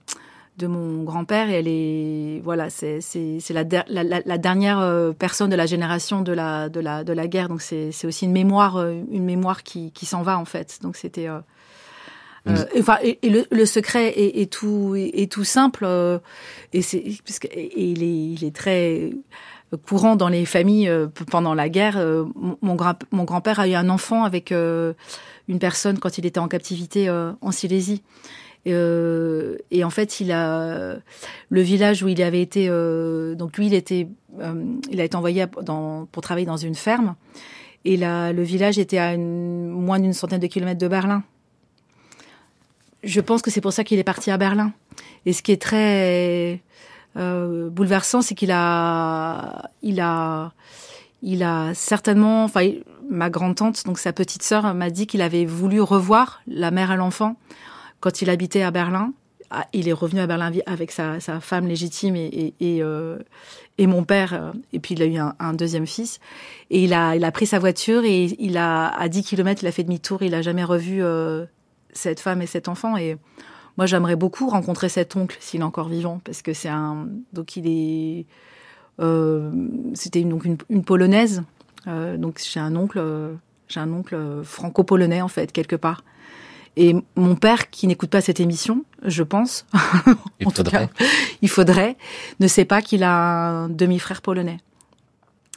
de mon grand-père et elle est voilà c'est c'est c'est la, la, la, dernière euh, personne de la génération de la de la de la guerre. Donc c'est c'est aussi une mémoire une mémoire qui qui s'en va en fait. Donc c'était euh, enfin, et, le, le, secret est, est tout est, tout simple euh, et c'est parce que et il est il est très courant dans les familles euh, pendant la guerre. Euh, mon grand mon grand-père a eu un enfant avec une personne quand il était en captivité en Silésie. Et, et, en fait, il a le village où il avait été. donc lui, il était, il a été envoyé dans, pour travailler dans une ferme. Et là, le village était à une, moins d'une centaine de kilomètres de Berlin je pense que c'est pour ça qu'il est parti à Berlin. Et ce qui est très euh, bouleversant, c'est qu'il a, il a, il a certainement, enfin, ma grande tante, donc sa petite sœur, m'a dit qu'il avait voulu revoir la mère et l'enfant quand il habitait à Berlin. Ah, il est revenu à Berlin avec sa, femme légitime et, et, euh, et, mon père. Euh, et puis il a eu un, un, deuxième fils. Et il a, il a pris sa voiture et il a à 10 km, il a fait demi-tour. Il a jamais revu euh, cette femme et cet enfant. Et moi, j'aimerais beaucoup rencontrer cet oncle s'il est encore vivant, parce que c'est un. Donc, il est. Euh, C'était donc une, une polonaise. Euh, donc, j'ai un oncle. j'ai un oncle franco-polonais en fait quelque part. Et mon père, qui n'écoute pas cette émission, je pense, il en faudrait. tout cas, il faudrait, ne sait pas qu'il a un demi-frère polonais.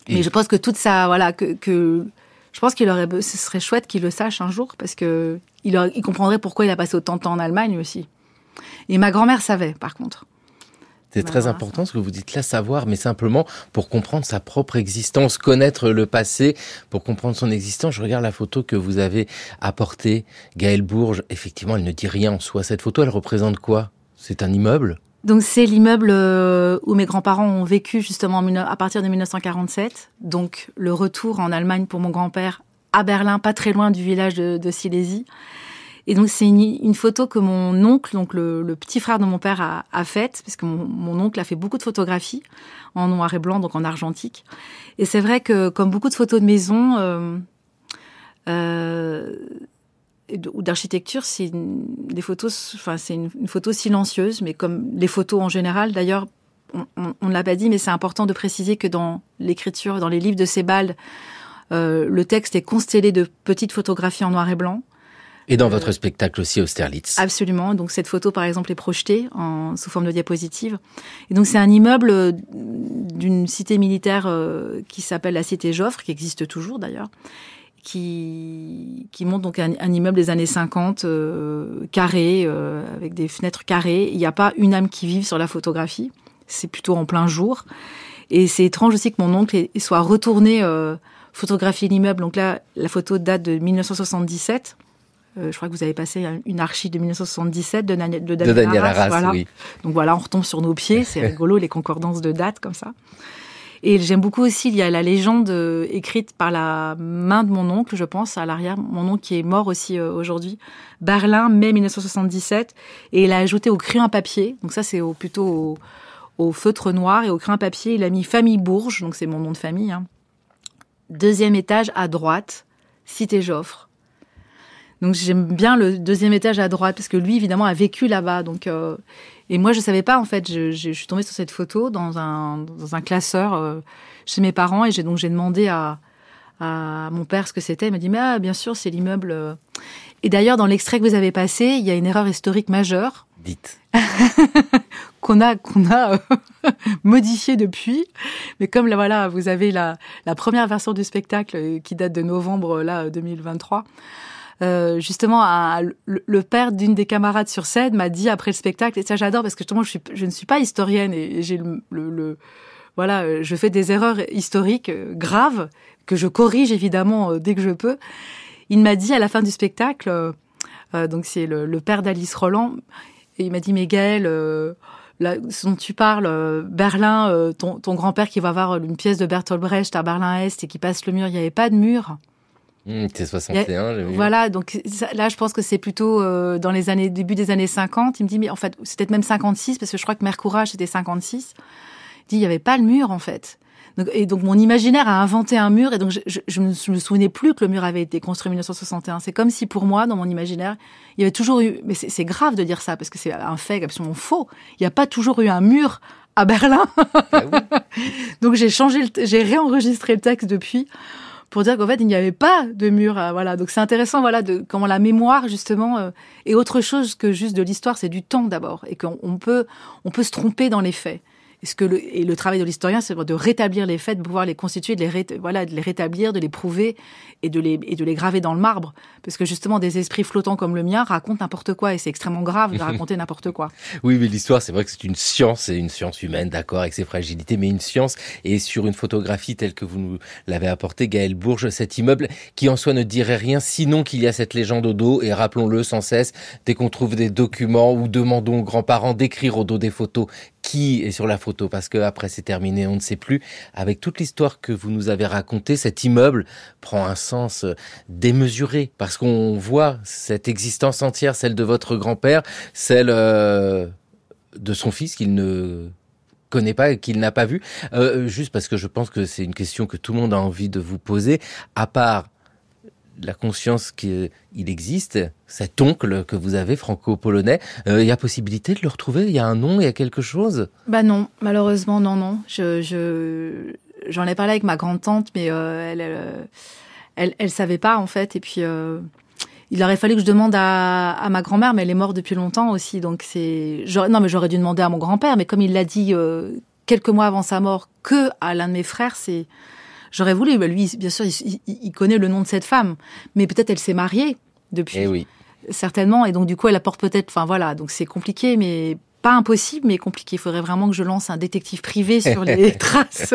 Et Mais je pense que toute ça, voilà, que, que je pense qu'il aurait, ce serait chouette qu'il le sache un jour parce que il, il comprendrait pourquoi il a passé autant de temps en Allemagne aussi. Et ma grand-mère savait, par contre. C'est très important ce que vous dites là, savoir, mais simplement pour comprendre sa propre existence, connaître le passé, pour comprendre son existence. Je regarde la photo que vous avez apportée, Gaëlle Bourges. Effectivement, elle ne dit rien en soi. Cette photo, elle représente quoi? C'est un immeuble? Donc c'est l'immeuble euh, où mes grands-parents ont vécu justement à partir de 1947. Donc le retour en Allemagne pour mon grand-père à Berlin, pas très loin du village de, Silésie. Et donc c'est une, photo que mon oncle, donc le, petit frère de mon père, a, a faite, parce que mon, mon, oncle a fait beaucoup de photographies en noir et blanc, donc en argentique. Et c'est vrai que comme beaucoup de photos de maison, euh, Euh, ou d'architecture, c'est des photos, enfin c'est une, photo silencieuse, mais comme les photos en général. D'ailleurs, on ne l'a pas dit, mais c'est important de préciser que dans l'écriture, dans les livres de Sebald, euh, le texte est constellé de petites photographies en noir et blanc. Et dans votre spectacle aussi Austerlitz. Absolument. Donc cette photo, par exemple, est projetée en, sous forme de diapositive. Et donc c'est un immeuble euh, d'une cité militaire euh, qui s'appelle la cité Joffre, qui existe toujours d'ailleurs, qui, qui montre donc un, immeuble des années 50, euh, carré, avec des fenêtres carrées. Il n'y a pas une âme qui vive sur la photographie. C'est plutôt en plein jour. Et c'est étrange aussi que mon oncle soit retourné photographier l'immeuble. Donc là, la photo date de 1977. Euh, je crois que vous avez passé une archive de 1977 de, Daniel, de Daniel, Arras. voilà. Donc voilà, on retombe sur nos pieds. C'est rigolo, les concordances de dates comme ça. Et j'aime beaucoup aussi, il y a la légende euh, écrite par la main de mon oncle, je pense, à l'arrière. Mon oncle qui est mort aussi euh, aujourd'hui. Berlin, mai 1977. Et il a ajouté au crayon papier. Donc ça, c'est au, plutôt au, au, feutre noir. Et au crayon papier, il a mis Famille Bourges. Donc c'est mon nom de famille. Hein. Deuxième étage à droite, Cité Joffre. Donc j'aime bien le deuxième étage à droite parce que lui évidemment a vécu là-bas. Donc euh, et moi je savais pas en fait. Je, suis tombée sur cette photo dans un dans un classeur euh, chez mes parents et j'ai donc j'ai demandé à à mon père ce que c'était. Il m'a dit mais ah, bien sûr c'est l'immeuble. Euh. Et d'ailleurs dans l'extrait que vous avez passé, il y a une erreur historique majeure. Dites. qu'on a qu'on a modifié depuis. Mais comme là voilà, vous avez la la première version du spectacle qui date de novembre là 2023. Euh, justement, le, père d'une des camarades sur scène m'a dit après le spectacle, et ça j'adore parce que justement, je, suis, je ne suis pas historienne et, j'ai le, le, voilà, euh, je fais des erreurs historiques euh, graves que je corrige évidemment dès que je peux. Il m'a dit à la fin du spectacle, donc c'est le, père d'Alice Roland, et il m'a dit, mais Gaël, là, ce dont tu parles, Berlin, ton, ton grand-père qui va voir une pièce de Bertolt Brecht à Berlin-Est et qui passe le mur, il n'y avait pas de mur. Mmh, c'est 61, Voilà, donc là, je pense que c'est plutôt euh, dans les années début des années 50. Il me dit, mais en fait, c'était même 56 parce que je crois que Mercourage c'était 56. Il dit, il n'y avait pas le mur en fait. Donc, et donc mon imaginaire a inventé un mur et donc je, je, je, me, souvenais plus que le mur avait été construit en 1961. C'est comme si pour moi, dans mon imaginaire, il y avait toujours eu. Mais c'est grave de dire ça parce que c'est un fait absolument faux. Il n'y a pas toujours eu un mur à Berlin. Ah donc j'ai changé, j'ai réenregistré le texte depuis pour dire qu'en fait il n'y avait pas de mur. Euh, voilà, donc c'est intéressant, voilà, de comment la mémoire justement euh, est autre chose que juste de l'histoire, c'est du temps d'abord, et qu'on peut on peut se tromper dans les faits. Et, ce que le, et le travail de l'historien, c'est de rétablir les faits, de pouvoir les constituer, de les, voilà, de les rétablir, de les prouver et de les, et de les graver dans le marbre. Parce que justement, des esprits flottants comme le mien racontent n'importe quoi et c'est extrêmement grave de raconter n'importe quoi. Oui, mais l'histoire, c'est vrai que c'est une science, c'est une science humaine, d'accord, avec ses fragilités, mais une science. Et sur une photographie telle que vous nous l'avez apportée, Gaël Bourges, cet immeuble qui en soi ne dirait rien, sinon qu'il y a cette légende au dos. Et rappelons-le sans cesse, dès qu'on trouve des documents ou demandons aux grands-parents d'écrire au dos des photos qui est sur la photo parce que après c'est terminé, on ne sait plus. Avec toute l'histoire que vous nous avez racontée, cet immeuble prend un sens euh, démesuré parce qu'on voit cette existence entière, celle de votre grand-père, celle euh, de son fils qu'il ne connaît pas qu'il n'a pas vu. Euh, juste parce que je pense que c'est une question que tout le monde a envie de vous poser. À part la conscience qu'il existe, cet oncle que vous avez franco-polonais, euh, il y a possibilité de le retrouver? Il y a un nom, il y a quelque chose? Bah non, malheureusement non, non. Je, j'en ai parlé avec ma grande tante, mais euh, elle, euh, elle, elle, savait pas en fait. Et puis il aurait fallu que je demande à, à ma grand-mère, mais elle est morte depuis longtemps aussi, donc c'est. Non, mais j'aurais dû demander à mon grand-père, mais comme il l'a dit quelques mois avant sa mort que à l'un de mes frères, c'est J'aurais voulu, bah, lui, bien sûr, il, connaît le nom de cette femme, mais peut-être elle s'est mariée depuis. Eh oui. Certainement, et donc du coup, elle apporte peut-être. Enfin voilà, donc c'est compliqué, mais pas impossible, mais compliqué. Il faudrait vraiment que je lance un détective privé sur les traces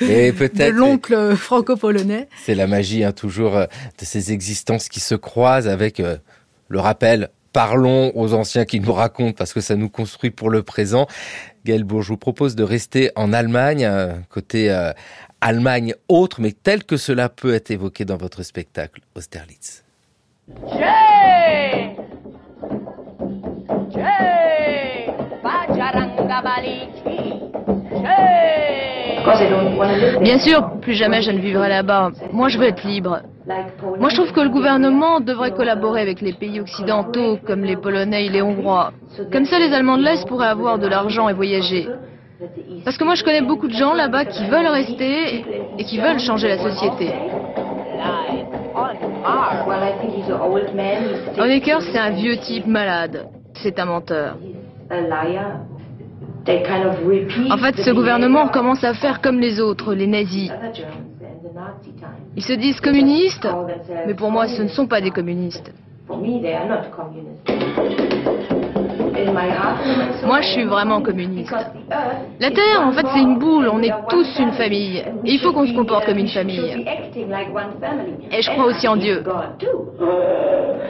et de l'oncle franco-polonais. C'est la magie, hein, toujours, euh, de ces existences qui se croisent avec euh, le rappel. Parlons aux anciens qui nous racontent parce que ça nous construit pour le présent. Gaël Bourg, je vous propose de rester en Allemagne, euh, côté Allemagne autre, mais tel que cela peut être évoqué dans votre spectacle Austerlitz. Bien sûr, plus jamais je ne vivrai là-bas. Moi, je veux être libre. Moi, je trouve que le gouvernement devrait collaborer avec les pays occidentaux, comme les Polonais et les Hongrois. Comme ça, les Allemands de l'Est pourraient avoir de l'argent et voyager. Parce que moi, je connais beaucoup de gens là-bas qui veulent rester et qui veulent changer la société. Honecker, c'est un vieux type malade. C'est un menteur. En fait, ce gouvernement commence à faire comme les autres, les nazis. Ils se disent communistes, mais pour moi, ce ne sont pas des communistes. Moi, je suis vraiment communiste. La Terre, en fait, c'est une boule. On est tous une famille. Et il faut qu'on se comporte comme une famille. Et je crois aussi en Dieu.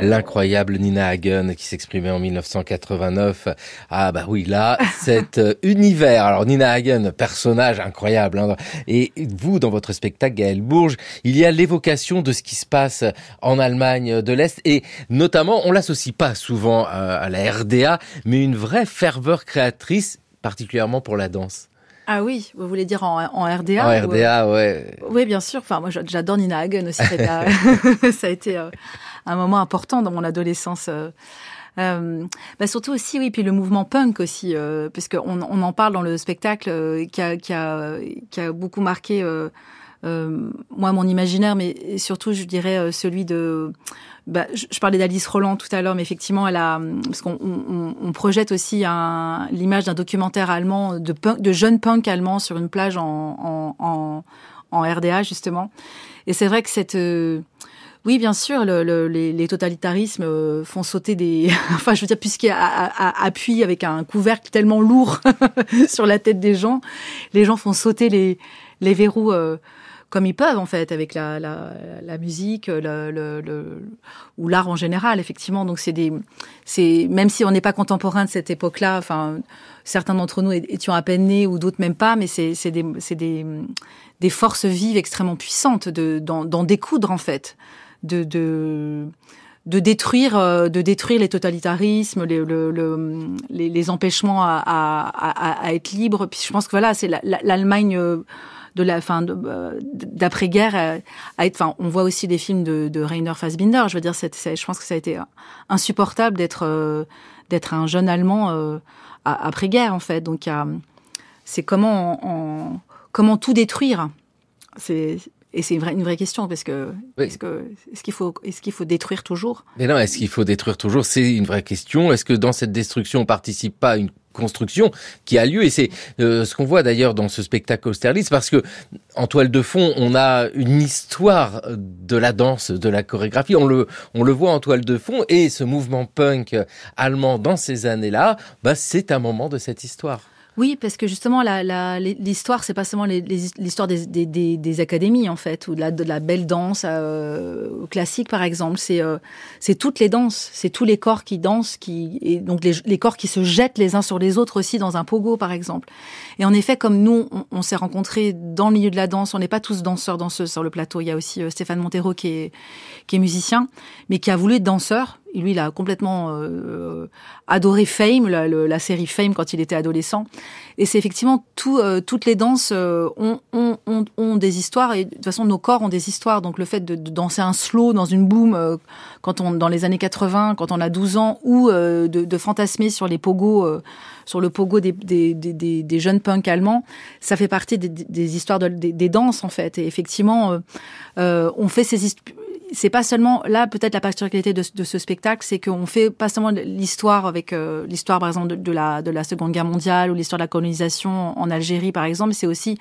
L'incroyable Nina Hagen qui s'exprimait en 1989. Ah bah oui, là, cet euh, univers. Alors Nina Hagen, personnage incroyable. Hein. Et vous, dans votre spectacle, Gaël Bourges, il y a l'évocation de ce qui se passe en Allemagne de l'Est. Et notamment, on l'associe pas souvent à la RDA, mais une vraie ferveur créatrice, particulièrement pour la danse. Ah oui, vous voulez dire en, RDA En RDA, ouais. Oui, bien sûr. Enfin, moi, j'adore Nina Hagen aussi. ça a été euh, un moment important dans mon adolescence. Euh, euh, bah surtout aussi, oui, puis le mouvement punk aussi, euh, puisqu'on on en parle dans le spectacle qui, a, qui, a, qui a beaucoup marqué moi mon imaginaire, mais surtout, je dirais, celui de bah, je, parlais d'Alice Roland tout à l'heure, mais effectivement, elle a, parce qu'on on, on projette aussi l'image d'un documentaire allemand de, punk, de jeunes punks allemands sur une plage en, en, en, RDA justement. Et c'est vrai que cette euh, oui, bien sûr, le, les, les, totalitarismes euh, font sauter des. enfin, je veux dire, puisqu'il appuie avec un couvercle tellement lourd sur la tête des gens, les gens font sauter les, les verrous. Euh, comme ils peuvent en fait avec la, musique le, le, le ou l'art en général effectivement. Donc c'est des c'est même si on n'est pas contemporain de cette époque-là enfin certains d'entre nous étions à peine nés ou d'autres même pas mais c'est c'est des c'est des des forces vives extrêmement puissantes de d'en découdre en fait de de de détruire euh, de détruire les totalitarismes les, le, les, les, empêchements à, à, à, être libre puis je pense que voilà c'est l'Allemagne euh, de la fin euh, d'après-guerre euh, à, être. Enfin, on voit aussi des films de, de Rainer Fassbinder. Je veux dire, c'est, je pense que ça a été insupportable d'être euh, d'être un jeune Allemand après-guerre en fait. Donc, c'est comment comment tout détruire. C'est et c'est une vraie, une vraie question parce que est-ce que est-ce qu'il faut est-ce qu'il faut détruire toujours? Mais non, est-ce qu'il faut détruire toujours? C'est une vraie question. Est-ce que dans cette destruction on participe pas à une construction qui a lieu. Et c'est euh, ce qu'on voit d'ailleurs dans ce spectacle Austerlitz parce que en toile de fond on a une histoire de la danse de la chorégraphie. On le on le voit en toile de fond. Et ce mouvement punk allemand dans ces années-là bah c'est un moment de cette histoire oui, parce que justement, l'histoire, c'est pas seulement l'histoire des, académies, en fait, ou de la, de la belle danse euh, classique, par exemple. C'est euh, toutes les danses, c'est tous les corps qui dansent, qui, et donc les, corps qui se jettent les uns sur les autres aussi dans un pogo, par exemple. Et en effet, comme nous, on, s'est rencontrés dans le milieu de la danse, on n'est pas tous danseurs, danseuses sur le plateau. Il y a aussi euh, Stéphane Montero qui est, qui est musicien, mais qui a voulu être danseur lui, il a complètement euh, adoré Fame, la, série Fame quand il était adolescent. Et c'est effectivement euh, toutes les danses euh, ont, des histoires et de toute façon nos corps ont des histoires. Donc le fait de, danser un slow dans une boom quand on dans les années 80, quand on a 12 ans, ou de, fantasmer sur les pogos, sur le pogo des, jeunes punks allemands, ça fait partie des, histoires de, des, danses en fait. Et effectivement, on fait ces histoires c'est pas seulement là peut-être la particularité de, ce spectacle, c'est qu'on fait pas seulement l'histoire avec euh, l'histoire par exemple de, la de la Seconde Guerre mondiale ou l'histoire de la colonisation en Algérie par exemple, c'est aussi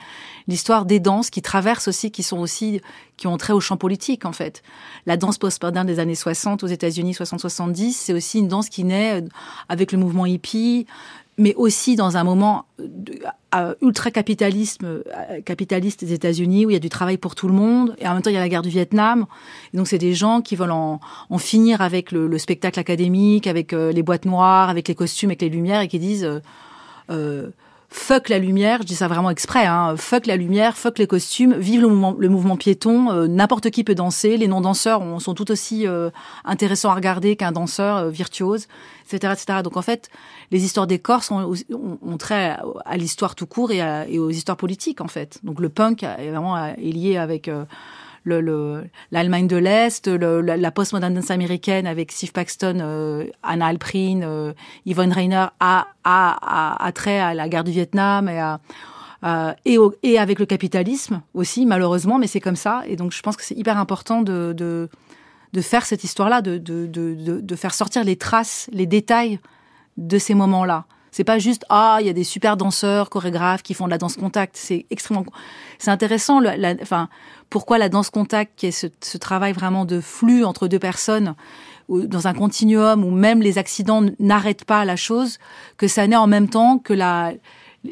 l'histoire des danses qui traversent aussi, qui sont aussi qui ont trait au champ politique en fait. La danse post-moderne des années 60 aux États-Unis 60-70, c'est aussi une danse qui naît euh, avec le mouvement hippie, mais aussi dans un moment ultra capitalisme capitaliste des États-Unis où il y a du travail pour tout le monde et en même temps il y a la guerre du Vietnam. Et donc c'est des gens qui veulent en, finir avec le, le, spectacle académique avec euh, les boîtes noires avec les costumes avec les lumières et qui disent euh, euh fuck la lumière, je dis ça vraiment exprès, hein, fuck la lumière, fuck les costumes, vive le mouvement, piéton, euh, n'importe qui peut danser, les non-danseurs sont tout aussi euh, intéressants à regarder qu'un danseur euh, virtuose, etc., etc. Donc en fait, les histoires des corps sont, ont, trait à, l'histoire tout court et, et, aux histoires politiques en fait. Donc le punk est vraiment est lié avec l'Allemagne de l'Est, la, la postmodernité américaine avec Steve Paxton, Anna Alprin, Yvonne Rainer a, a, trait à la guerre du Vietnam et et, et, avec le capitalisme aussi, malheureusement, mais c'est comme ça. Et donc, je pense que c'est hyper important de, de, de faire cette histoire-là, de, de, de, faire sortir les traces, les détails de ces moments-là. C'est pas juste ah il y a des super danseurs, chorégraphes qui font de la danse contact. C'est extrêmement, c'est intéressant. La, enfin pourquoi la danse contact, qui est ce, ce, travail vraiment de flux entre deux personnes, dans un continuum où même les accidents n'arrêtent pas la chose, que ça naît en même temps que la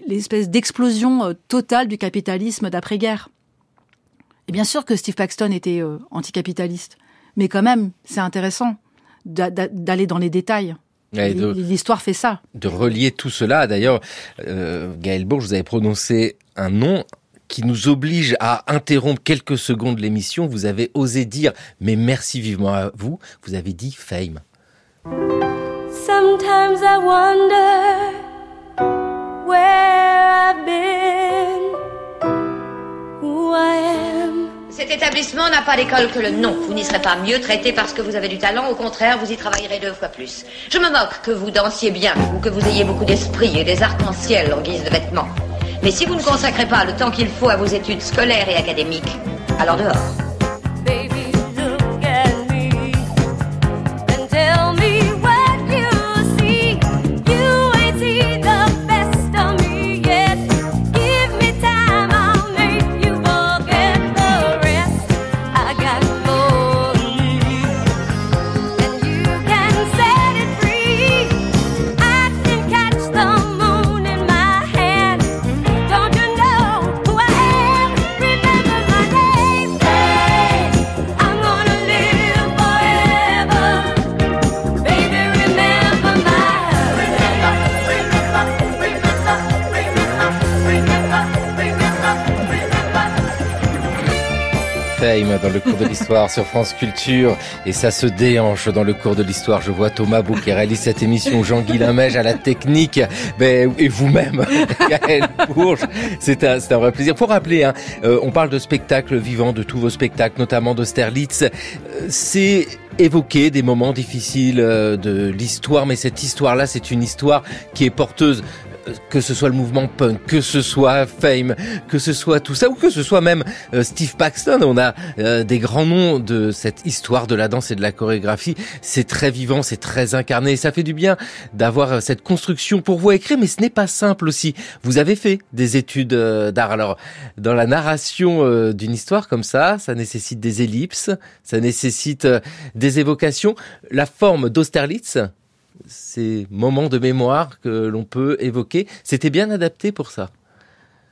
l'espèce d'explosion euh, totale du capitalisme d'après-guerre. Et bien sûr que Steve Paxton était euh, anticapitaliste, mais quand même, c'est intéressant d'aller dans les détails. L'histoire fait ça. De relier tout cela. D'ailleurs, euh, Gaël Bourges, vous avez prononcé un nom qui nous oblige à interrompre quelques secondes l'émission. Vous avez osé dire, mais merci vivement à vous, vous avez dit fame. Sometimes I wonder where I've been, who I am. Cet établissement n'a pas d'école que le nom. Vous n'y serez pas mieux traité parce que vous avez du talent. Au contraire, vous y travaillerez deux fois plus. Je me moque que vous dansiez bien ou que vous ayez beaucoup d'esprit et des arcs-en-ciel en guise de vêtements. Mais si vous ne consacrez pas le temps qu'il faut à vos études scolaires et académiques, alors dehors. Dans le cours de l'histoire sur France Culture et ça se déhanche dans le cours de l'histoire. Je vois Thomas Bou qui réalise cette émission, Jean-Guy Limège à la technique ben, et vous-même, Gaël Bourges. C'est un, un, vrai plaisir. Pour rappeler, hein, euh, on parle de spectacles vivants, de tous vos spectacles, notamment d'Austerlitz. Euh, c'est évoquer des moments difficiles euh, de l'histoire, mais cette histoire-là, c'est une histoire qui est porteuse que ce soit le mouvement punk, que ce soit Fame, que ce soit tout ça, ou que ce soit même euh, Steve Paxton. On a euh, des grands noms de cette histoire de la danse et de la chorégraphie. C'est très vivant, c'est très incarné. Ça fait du bien d'avoir euh, cette construction pour vous écrire, mais ce n'est pas simple aussi. Vous avez fait des études d'art. Alors, dans la narration d'une histoire comme ça, ça nécessite des ellipses, ça nécessite des évocations. La forme d'Austerlitz, ces moments de mémoire que l'on peut évoquer. C'était bien adapté pour ça.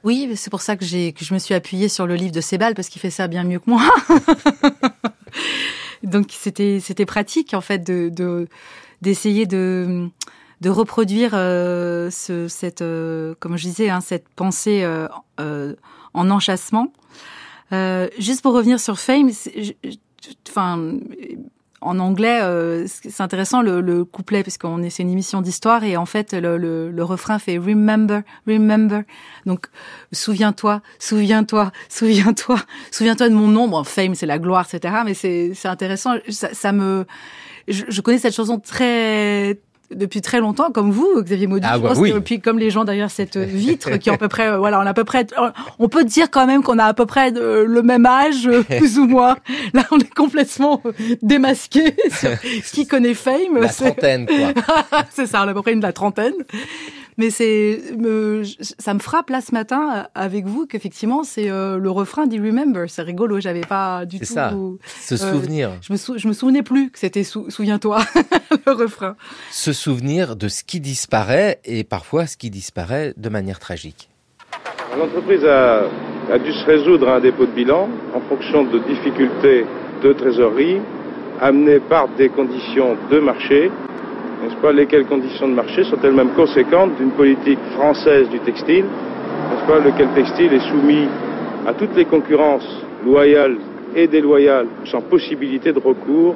Oui, c'est pour ça que, que je me suis appuyée sur le livre de Sebal parce qu'il fait ça bien mieux que moi. Donc c'était pratique en fait de d'essayer de, de, reproduire euh, ce, cette euh, comme je disais hein, cette pensée euh, en enchâssement. juste pour revenir sur Fame, enfin en anglais, euh, c'est intéressant le, le couplet parce qu'on est c'est une émission d'histoire et en fait le, le, le, refrain fait remember, remember. Donc souviens-toi, souviens-toi, souviens-toi, souviens-toi de mon nom. Fame c'est la gloire, etc. Mais c'est c'est intéressant. Ça, ça me je, je, connais cette chanson très depuis très longtemps, comme vous, Xavier Maudu. Ah, bah puis comme les gens derrière cette vitre, qui ont à peu près, euh, voilà, on a à peu près, on peut dire quand même qu'on a à peu près le même âge, euh, plus ou moins. Là, on est complètement euh, démasqué. qui connaît Fame La trentaine, quoi. c'est ça, on a à peu près une de la trentaine. Mais c'est, ça me frappe là ce matin avec vous qu'effectivement c'est euh, le refrain dit Remember. C'est rigolo, j'avais pas du tout. C'est ça. Se euh, souvenir. je me je me souvenais plus que c'était Souviens-toi le refrain. Se souvenir de ce qui disparaît et parfois ce qui disparaît de manière tragique. L'entreprise a, a dû se résoudre à un dépôt de bilan en fonction de difficultés de trésorerie amenées par des conditions de marché n'est-ce pas, lesquelles conditions de marché sont elles-mêmes conséquentes d'une politique française du textile, n'est-ce pas, lequel textile est soumis à toutes les concurrences loyales et déloyales sans possibilité de recours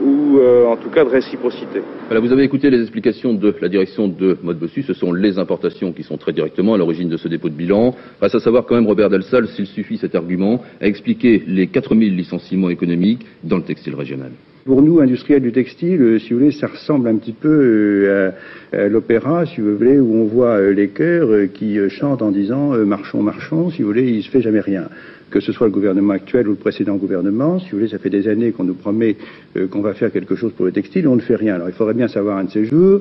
ou euh, en tout cas de réciprocité? Vous avez écouté les explications de la direction de Mode Bossu. Ce sont les importations qui sont très directement à l'origine de ce dépôt de bilan. Reste à savoir quand même, Robert Delsal, s'il suffit cet argument à expliquer les 4000 licenciements économiques dans le textile régional. Pour nous, industriels du textile, euh, si vous voulez, ça ressemble un petit peu euh, à, l'opéra, si vous voulez, où on voit les chœurs qui chantent en disant marchons, marchons, si vous voulez, il se fait jamais rien que ce soit le gouvernement actuel ou le précédent gouvernement. Si vous voulez, ça fait des années qu'on nous promet euh, qu'on va faire quelque chose pour le textile on ne fait rien. Alors il faudrait bien savoir un de ces jours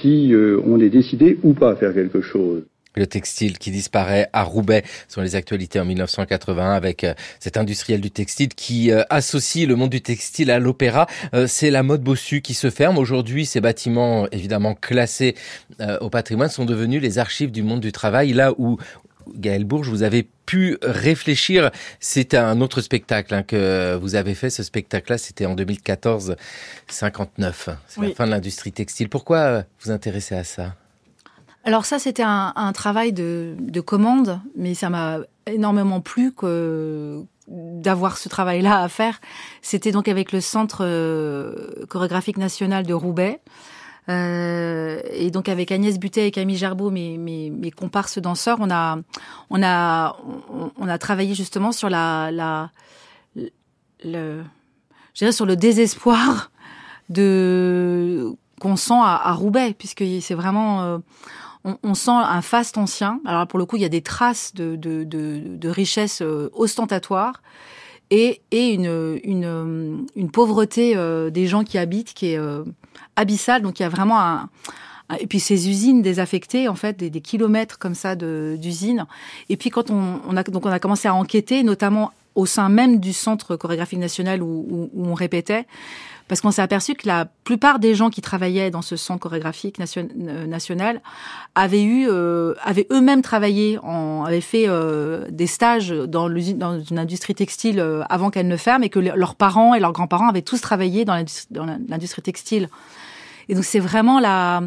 si euh, on est décidé ou pas à faire quelque chose. Le textile qui disparaît à Roubaix sont les actualités en 1981 avec euh, cet industriel du textile qui associe le monde du textile à l'opéra. C'est la mode Bossu qui se ferme. Aujourd'hui, ces bâtiments évidemment classés au patrimoine sont devenus les archives du monde du travail, là où Gaël Bourges, vous avez pu réfléchir. C'est un autre spectacle hein, que vous avez fait. Ce spectacle-là, c'était en 2014-59. C'est la fin de l'industrie textile. Pourquoi vous intéressez à ça? Alors ça, c'était un, travail de, commande, mais ça m'a énormément plu d'avoir ce travail-là à faire. C'était donc avec le Centre euh, chorégraphique national de Roubaix. Euh, et donc avec Agnès Butet et Camille Gerbeau, mes, comparses danseurs, on a, travaillé justement sur la, la, le, désespoir qu'on sent à, Roubaix, puisque c'est vraiment, euh, on, sent un faste ancien. Alors pour le coup, il y a des traces de, de, de, de richesse euh, ostentatoire et, une, une pauvreté euh, des gens qui habitent qui est euh, abyssale. Donc il y a vraiment et puis ces usines désaffectées, en fait, des, kilomètres comme ça d'usines. Et puis quand on, a donc on a commencé à enquêter, notamment au sein même du centre chorégraphique national où on répétait, parce qu'on s'est aperçu que la plupart des gens qui travaillaient dans ce centre chorégraphique euh, national avaient eu, euh, avaient eux-mêmes travaillé, en, avaient fait euh, des stages dans, dans une industrie textile euh, avant qu'elle ne ferme, et que leurs parents et leurs grands-parents avaient tous travaillé dans l'industrie textile. Et donc c'est vraiment la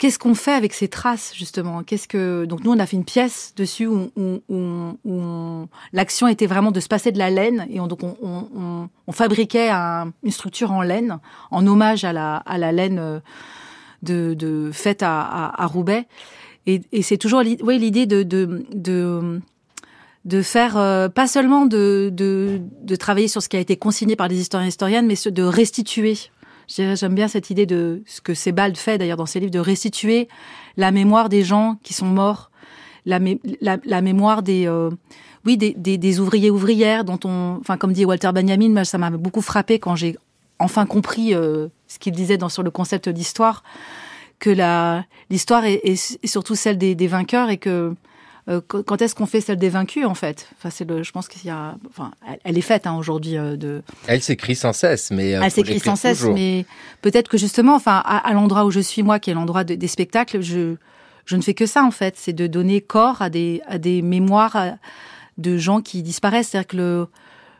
qu'est-ce qu'on fait avec ces traces justement? Qu'est-ce que donc nous on a fait une pièce dessus où, où, l'action était vraiment de se passer de la laine et on, donc on, on fabriquait une structure en laine en hommage à la, à la laine euh, de, de faite à, à, Roubaix. Et, et c'est toujours oui l'idée de, de, de de faire euh, pas seulement de, de, de travailler sur ce qui a été consigné par les historiens et historiennes, mais de restituer J'aime bien cette idée de ce que Sebald fait d'ailleurs dans ses livres, de restituer la mémoire des gens qui sont morts, la, mémoire des, euh, oui, des, ouvriers ouvrières dont on, enfin comme dit Walter Benjamin, ça m'a beaucoup frappé quand j'ai enfin compris euh, ce qu'il disait dans sur le concept d'histoire, que l'histoire est, surtout celle des vainqueurs et que euh, quand est-ce qu'on fait celle des vaincus en fait? Enfin, c'est le, je pense qu'il y a, enfin, elle, est faite hein, aujourd'hui. Euh, de... Elle s'écrit sans cesse, mais euh, elle s'écrit sans cesse, mais peut-être que justement, enfin, à, l'endroit où je suis moi, qui est l'endroit des spectacles, je je ne fais que ça en fait, c'est de donner corps à des à des mémoires de gens qui disparaissent. C'est-à-dire que le,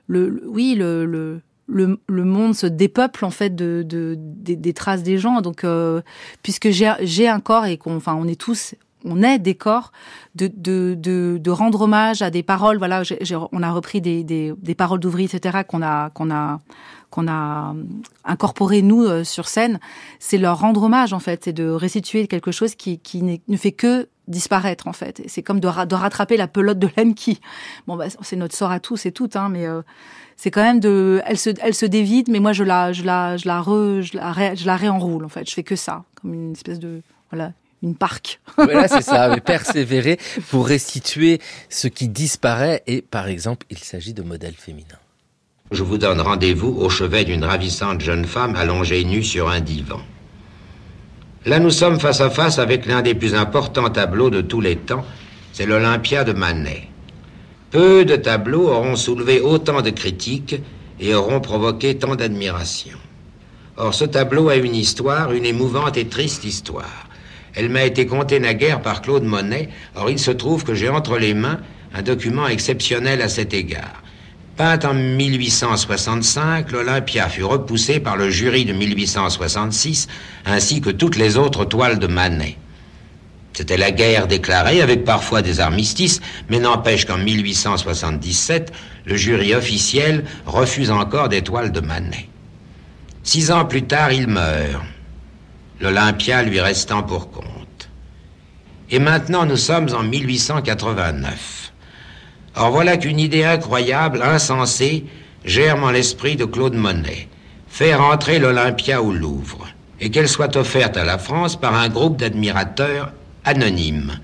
le, oui, le, le le, le, monde se dépeuple en fait de, de, des traces des gens. Donc, puisque j'ai un corps et qu'on, enfin, on est tous on est des corps, de, de, de, de, rendre hommage à des paroles. Voilà, on a repris des, des, des paroles d'ouvriers, etc. qu'on a qu'on a qu'on a incorporé nous euh, sur scène. C'est leur rendre hommage en fait, c'est de restituer quelque chose qui, qui ne fait que disparaître en fait. C'est comme de, de, rattraper la pelote de laine qui, bon bah, c'est notre sort à tous et toutes, hein, mais euh, c'est quand même de, elle se, elle se dévide, mais moi je la, je la, je la re, je la, je la réenroule en fait. Je fais que ça, comme une espèce de, voilà, une parc. voilà, c'est ça, persévérer pour restituer ce qui disparaît et par exemple, il s'agit de modèles féminins. Je vous donne rendez-vous au chevet d'une ravissante jeune femme allongée nue sur un divan. Là, nous sommes face à face avec l'un des plus importants tableaux de tous les temps, c'est l'Olympia de Manet. Peu de tableaux auront soulevé autant de critiques et auront provoqué tant d'admiration. Or, ce tableau a une histoire, une émouvante et triste histoire. Elle m'a été contée naguère par Claude Monet. Or, il se trouve que j'ai entre les mains un document exceptionnel à cet égard. Peinte en 1865, l'Olympia fut repoussée par le jury de 1866, ainsi que toutes les autres toiles de Manet. C'était la guerre déclarée, avec parfois des armistices, mais n'empêche qu'en 1877, le jury officiel refuse encore des toiles de Manet. Six ans plus tard, il meurt, l'Olympia lui restant pour compte. Et maintenant, nous sommes en 1889. Or voilà qu'une idée incroyable, insensée, germe en l'esprit de Claude Monet. Faire entrer l'Olympia au Louvre, et qu'elle soit offerte à la France par un groupe d'admirateurs anonymes.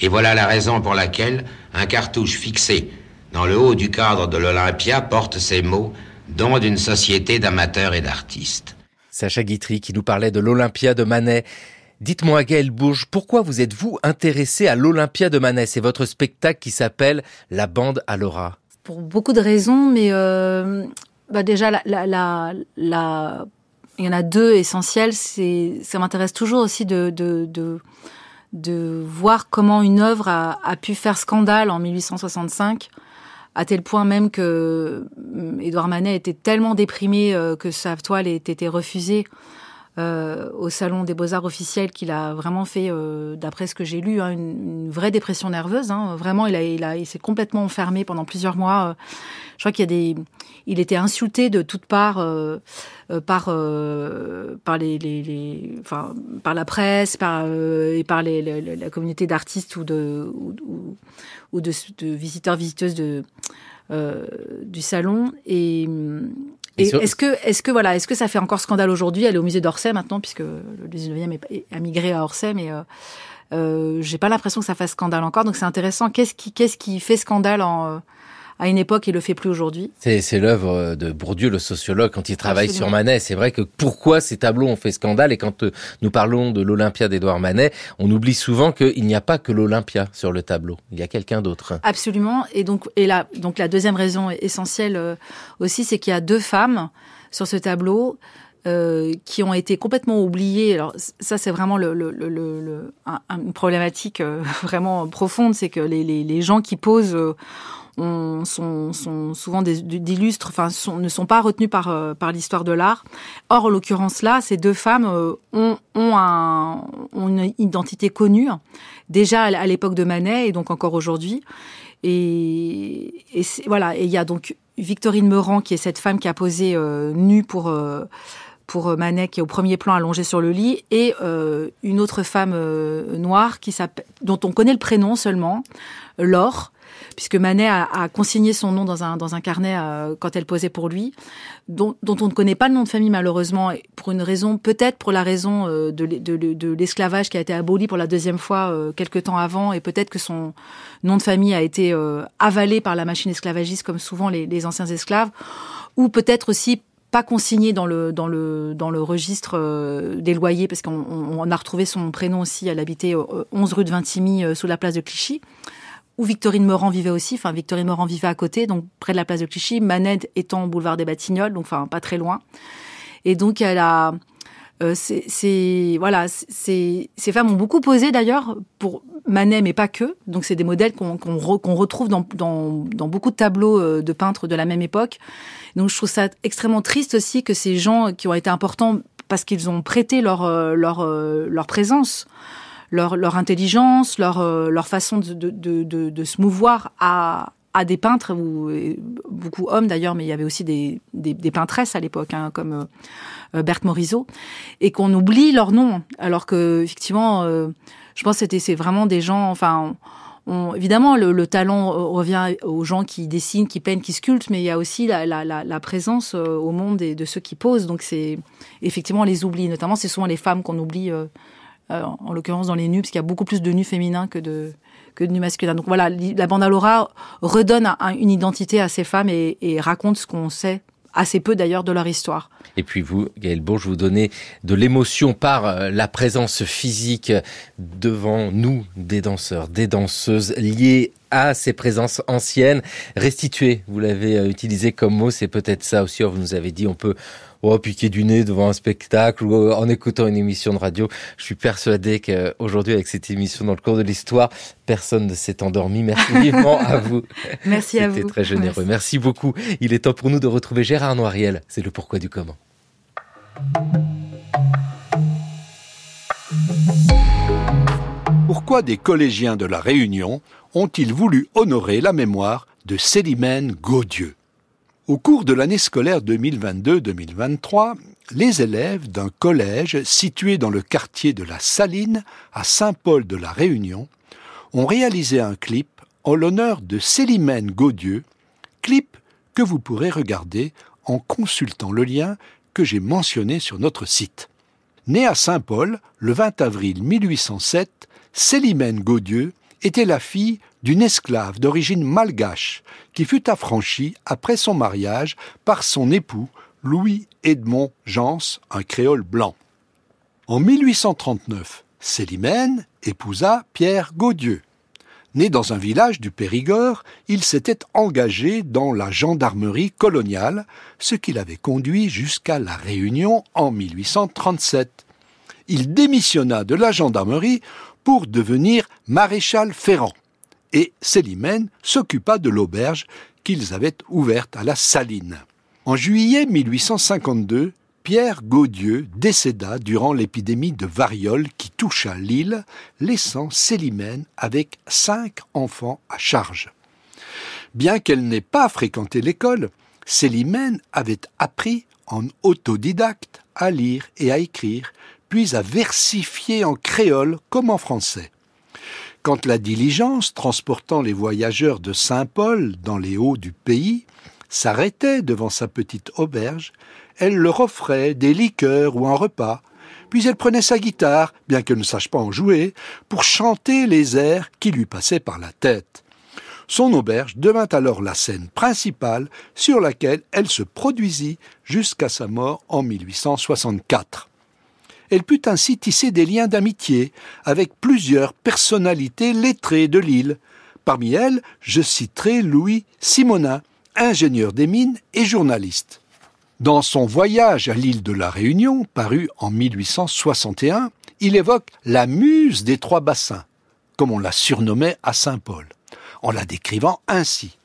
Et voilà la raison pour laquelle un cartouche fixé dans le haut du cadre de l'Olympia porte ces mots don d'une société d'amateurs et d'artistes. Sacha Guitry qui nous parlait de l'Olympia de Manet. Dites-moi, Gaël Bourges, pourquoi vous êtes-vous intéressé à l'Olympia de Manet C'est votre spectacle qui s'appelle La bande à Laura. Pour beaucoup de raisons, mais euh, bah déjà, il y en a deux essentielles. Ça m'intéresse toujours aussi de, voir comment une œuvre a, a pu faire scandale en 1865 à tel point même que euh, Édouard Manet était tellement déprimé euh, que sa toile ait été refusée euh, au salon des beaux-arts officiels qu'il a vraiment fait, d'après ce que j'ai lu, hein, une, vraie dépression nerveuse. Hein. Vraiment, il s'est complètement enfermé pendant plusieurs mois. Je crois qu'il y a des, il était insulté de toutes parts par par les, les, les, enfin par la presse, par et par les, la communauté d'artistes ou de ou, ou de, visiteurs visiteuses de euh, du salon et est-ce que, est-ce que voilà, est-ce que ça fait encore scandale aujourd'hui Elle est au musée d'Orsay maintenant, puisque le 19e a migré à Orsay, mais euh, euh, j'ai pas l'impression que ça fasse scandale encore. Donc c'est intéressant. Qu'est-ce qui, qu'est-ce qui fait scandale en à une époque, il le fait plus aujourd'hui. C'est l'œuvre de Bourdieu, le sociologue, quand il travaille sur Manet. C'est vrai que pourquoi ces tableaux ont fait scandale et quand euh, nous parlons de l'Olympia d'Édouard Manet, on oublie souvent qu'il n'y a pas que l'Olympia sur le tableau. Il y a quelqu'un d'autre. Absolument. Et donc, et là, donc la deuxième raison essentielle euh, aussi, c'est qu'il y a deux femmes sur ce tableau. Euh, qui ont été complètement oubliées. Alors ça, c'est vraiment le, le, le, une problématique vraiment profonde, c'est que les, les, les, gens qui posent sont, sont, souvent d'illustres, enfin, ne sont pas retenus par, euh, par l'histoire de l'art. Or, en l'occurrence là, ces deux femmes euh, ont, ont, un, ont une identité connue, déjà à l'époque de Manet et donc encore aujourd'hui. Et, et voilà, et il y a donc Victorine Meurant, qui est cette femme qui a posé euh, nue pour pour Manet qui est au premier plan allongée sur le lit, et une autre femme noire qui dont on connaît le prénom seulement, Laure, puisque Manet a, consigné son nom dans un, dans un carnet euh, quand elle posait pour lui, dont, dont, on ne connaît pas le nom de famille malheureusement, pour une raison, peut-être pour la raison euh, de, de, de l'esclavage qui a été aboli pour la deuxième fois euh, quelques temps avant, et peut-être que son nom de famille a été avalé par la machine esclavagiste comme souvent les, les anciens esclaves, ou peut-être aussi pas consigné dans le dans le dans le registre des loyers parce qu'on on a retrouvé son prénom aussi. Elle habitait 11 rue de Vintimille sous la place de Clichy où Victorine Morand vivait aussi. Enfin, Victorine Morand vivait à côté, donc près de la place de Clichy. Manette étant au boulevard des Batignolles, donc enfin pas très loin. Et donc elle a, euh, c'est voilà, ces femmes ont beaucoup posé d'ailleurs pour Manet, mais pas que. Donc c'est des modèles qu'on retrouve dans, dans, dans, beaucoup de tableaux euh, de peintres de la même époque. Donc je trouve ça extrêmement triste aussi que ces gens qui ont été importants parce qu'ils ont prêté leur euh, leur leur présence leur, leur intelligence, leur, euh, leur façon de, de, de, de, se mouvoir à, à des peintres, ou beaucoup hommes d'ailleurs, mais il y avait aussi des, des, des peintresses à l'époque, hein, comme euh, Berthe Morisot, et qu'on oublie leur nom, alors que effectivement, euh, je pense que c'était c'est vraiment des gens, enfin. On, évidemment, le, le, talent revient aux gens qui dessinent, qui peignent, qui sculptent, mais il y a aussi la, la, la, présence au monde de, de ceux qui posent. Donc c'est effectivement on les oublie. Notamment, c'est souvent les femmes qu'on oublie euh, en l'occurrence dans les nus, parce qu'il y a beaucoup plus de nus féminins que de, que de nus masculins. Donc voilà, la bande à Laura redonne une identité à ces femmes et, et raconte ce qu'on sait assez peu d'ailleurs de leur histoire. Et puis vous, Gaël Bourge, vous donnez de l'émotion par euh, la présence physique devant nous des danseurs, des danseuses liées à ces présences anciennes, restituées. Vous l'avez euh, utilisé comme mot, c'est peut-être ça aussi. Vous nous avez dit, on peut oh, piquer du nez devant un spectacle ou euh, en écoutant une émission de radio. Je suis persuadé qu'aujourd'hui, avec cette émission dans le cours de l'histoire, personne ne s'est endormi. Merci vivement à vous. Merci à vous. C'était très généreux. Merci. beaucoup. Il est temps pour nous de retrouver Gérard Noiriel. C'est le pourquoi du comment. Pourquoi des collégiens de la Réunion ont-ils voulu honorer la mémoire de Célimène Gaudieu au cours de l'année scolaire 2022-2023, les élèves d'un collège situé dans le quartier de la Saline, à Saint-Paul de la Réunion, ont réalisé un clip en l'honneur de Célimène Gaudieu, clip que vous pourrez regarder en consultant le lien que j'ai mentionné sur notre site. Née à Saint-Paul le 20 avril 1807, Célimène Gaudieu était la fille d'une esclave d'origine malgache qui fut affranchie après son mariage par son époux Louis-Edmond Jans, un créole blanc. En 1839, Célimène épousa Pierre Gaudieu. Né dans un village du Périgord, il s'était engagé dans la gendarmerie coloniale, ce qui l'avait conduit jusqu'à la Réunion en 1837. Il démissionna de la gendarmerie devenir maréchal ferrant, et Célimène s'occupa de l'auberge qu'ils avaient ouverte à la Saline. En juillet 1852, Pierre Gaudieu décéda durant l'épidémie de variole qui toucha l'île, laissant Célimène avec cinq enfants à charge. Bien qu'elle n'ait pas fréquenté l'école, Célimène avait appris en autodidacte à lire et à écrire, puis à versifier en créole comme en français. Quand la diligence transportant les voyageurs de Saint-Paul dans les hauts du pays s'arrêtait devant sa petite auberge, elle leur offrait des liqueurs ou un repas, puis elle prenait sa guitare, bien qu'elle ne sache pas en jouer, pour chanter les airs qui lui passaient par la tête. Son auberge devint alors la scène principale sur laquelle elle se produisit jusqu'à sa mort en 1864. Elle put ainsi tisser des liens d'amitié avec plusieurs personnalités lettrées de l'île. Parmi elles, je citerai Louis Simonin, ingénieur des mines et journaliste. Dans son voyage à l'île de la Réunion, paru en 1861, il évoque la muse des trois bassins, comme on la surnommait à Saint-Paul, en la décrivant ainsi.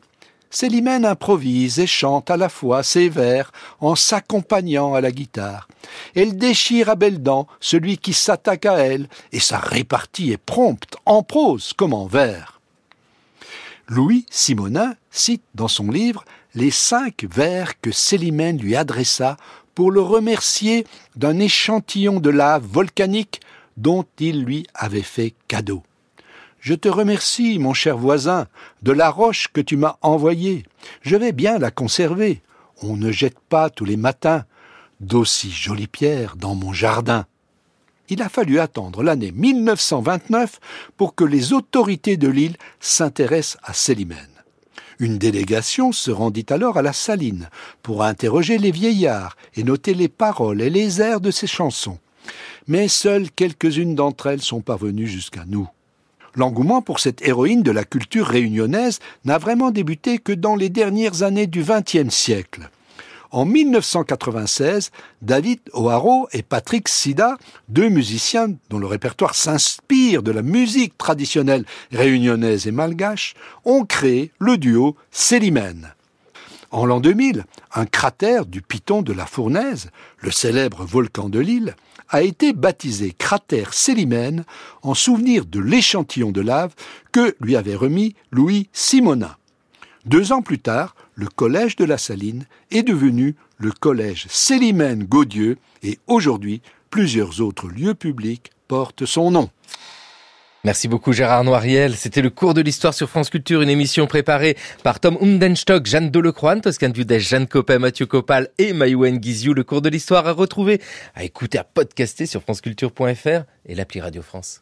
Célimène improvise et chante à la fois ses vers en s'accompagnant à la guitare. Elle déchire à belles dents celui qui s'attaque à elle, et sa répartie est prompte, en prose comme en vers. Louis Simonin cite dans son livre les cinq vers que Célimène lui adressa pour le remercier d'un échantillon de lave volcanique dont il lui avait fait cadeau. Je te remercie, mon cher voisin, de la roche que tu m'as envoyée. Je vais bien la conserver. On ne jette pas tous les matins d'aussi jolies pierres dans mon jardin il a fallu attendre l'année 1929 pour que les autorités de l'île s'intéressent à Célimène. Une délégation se rendit alors à la Saline pour interroger les vieillards et noter les paroles et les airs de ses chansons. Mais seules quelques-unes d'entre elles sont parvenues jusqu'à nous. L'engouement pour cette héroïne de la culture réunionnaise n'a vraiment débuté que dans les dernières années du XXe siècle. En 1996, David O'Haro et Patrick Sida, deux musiciens dont le répertoire s'inspire de la musique traditionnelle réunionnaise et malgache, ont créé le duo Célimène. En l'an 2000, un cratère du Piton de la Fournaise, le célèbre volcan de l'île, a été baptisé cratère Célimène en souvenir de l'échantillon de lave que lui avait remis Louis Simonin. Deux ans plus tard, le collège de la Saline est devenu le collège Célimène Gaudieu et aujourd'hui, plusieurs autres lieux publics portent son nom. Merci beaucoup Gérard Noiriel. C'était le cours de l'histoire sur France Culture, une émission préparée par Tom Umdenstock, Jeanne Delecroix, Toscan Dudès, Jeanne Copin, Mathieu Copal et Mayouen Guizou. Le cours de l'histoire à retrouver, à écouter, à podcaster sur franceculture.fr et l'appli Radio France.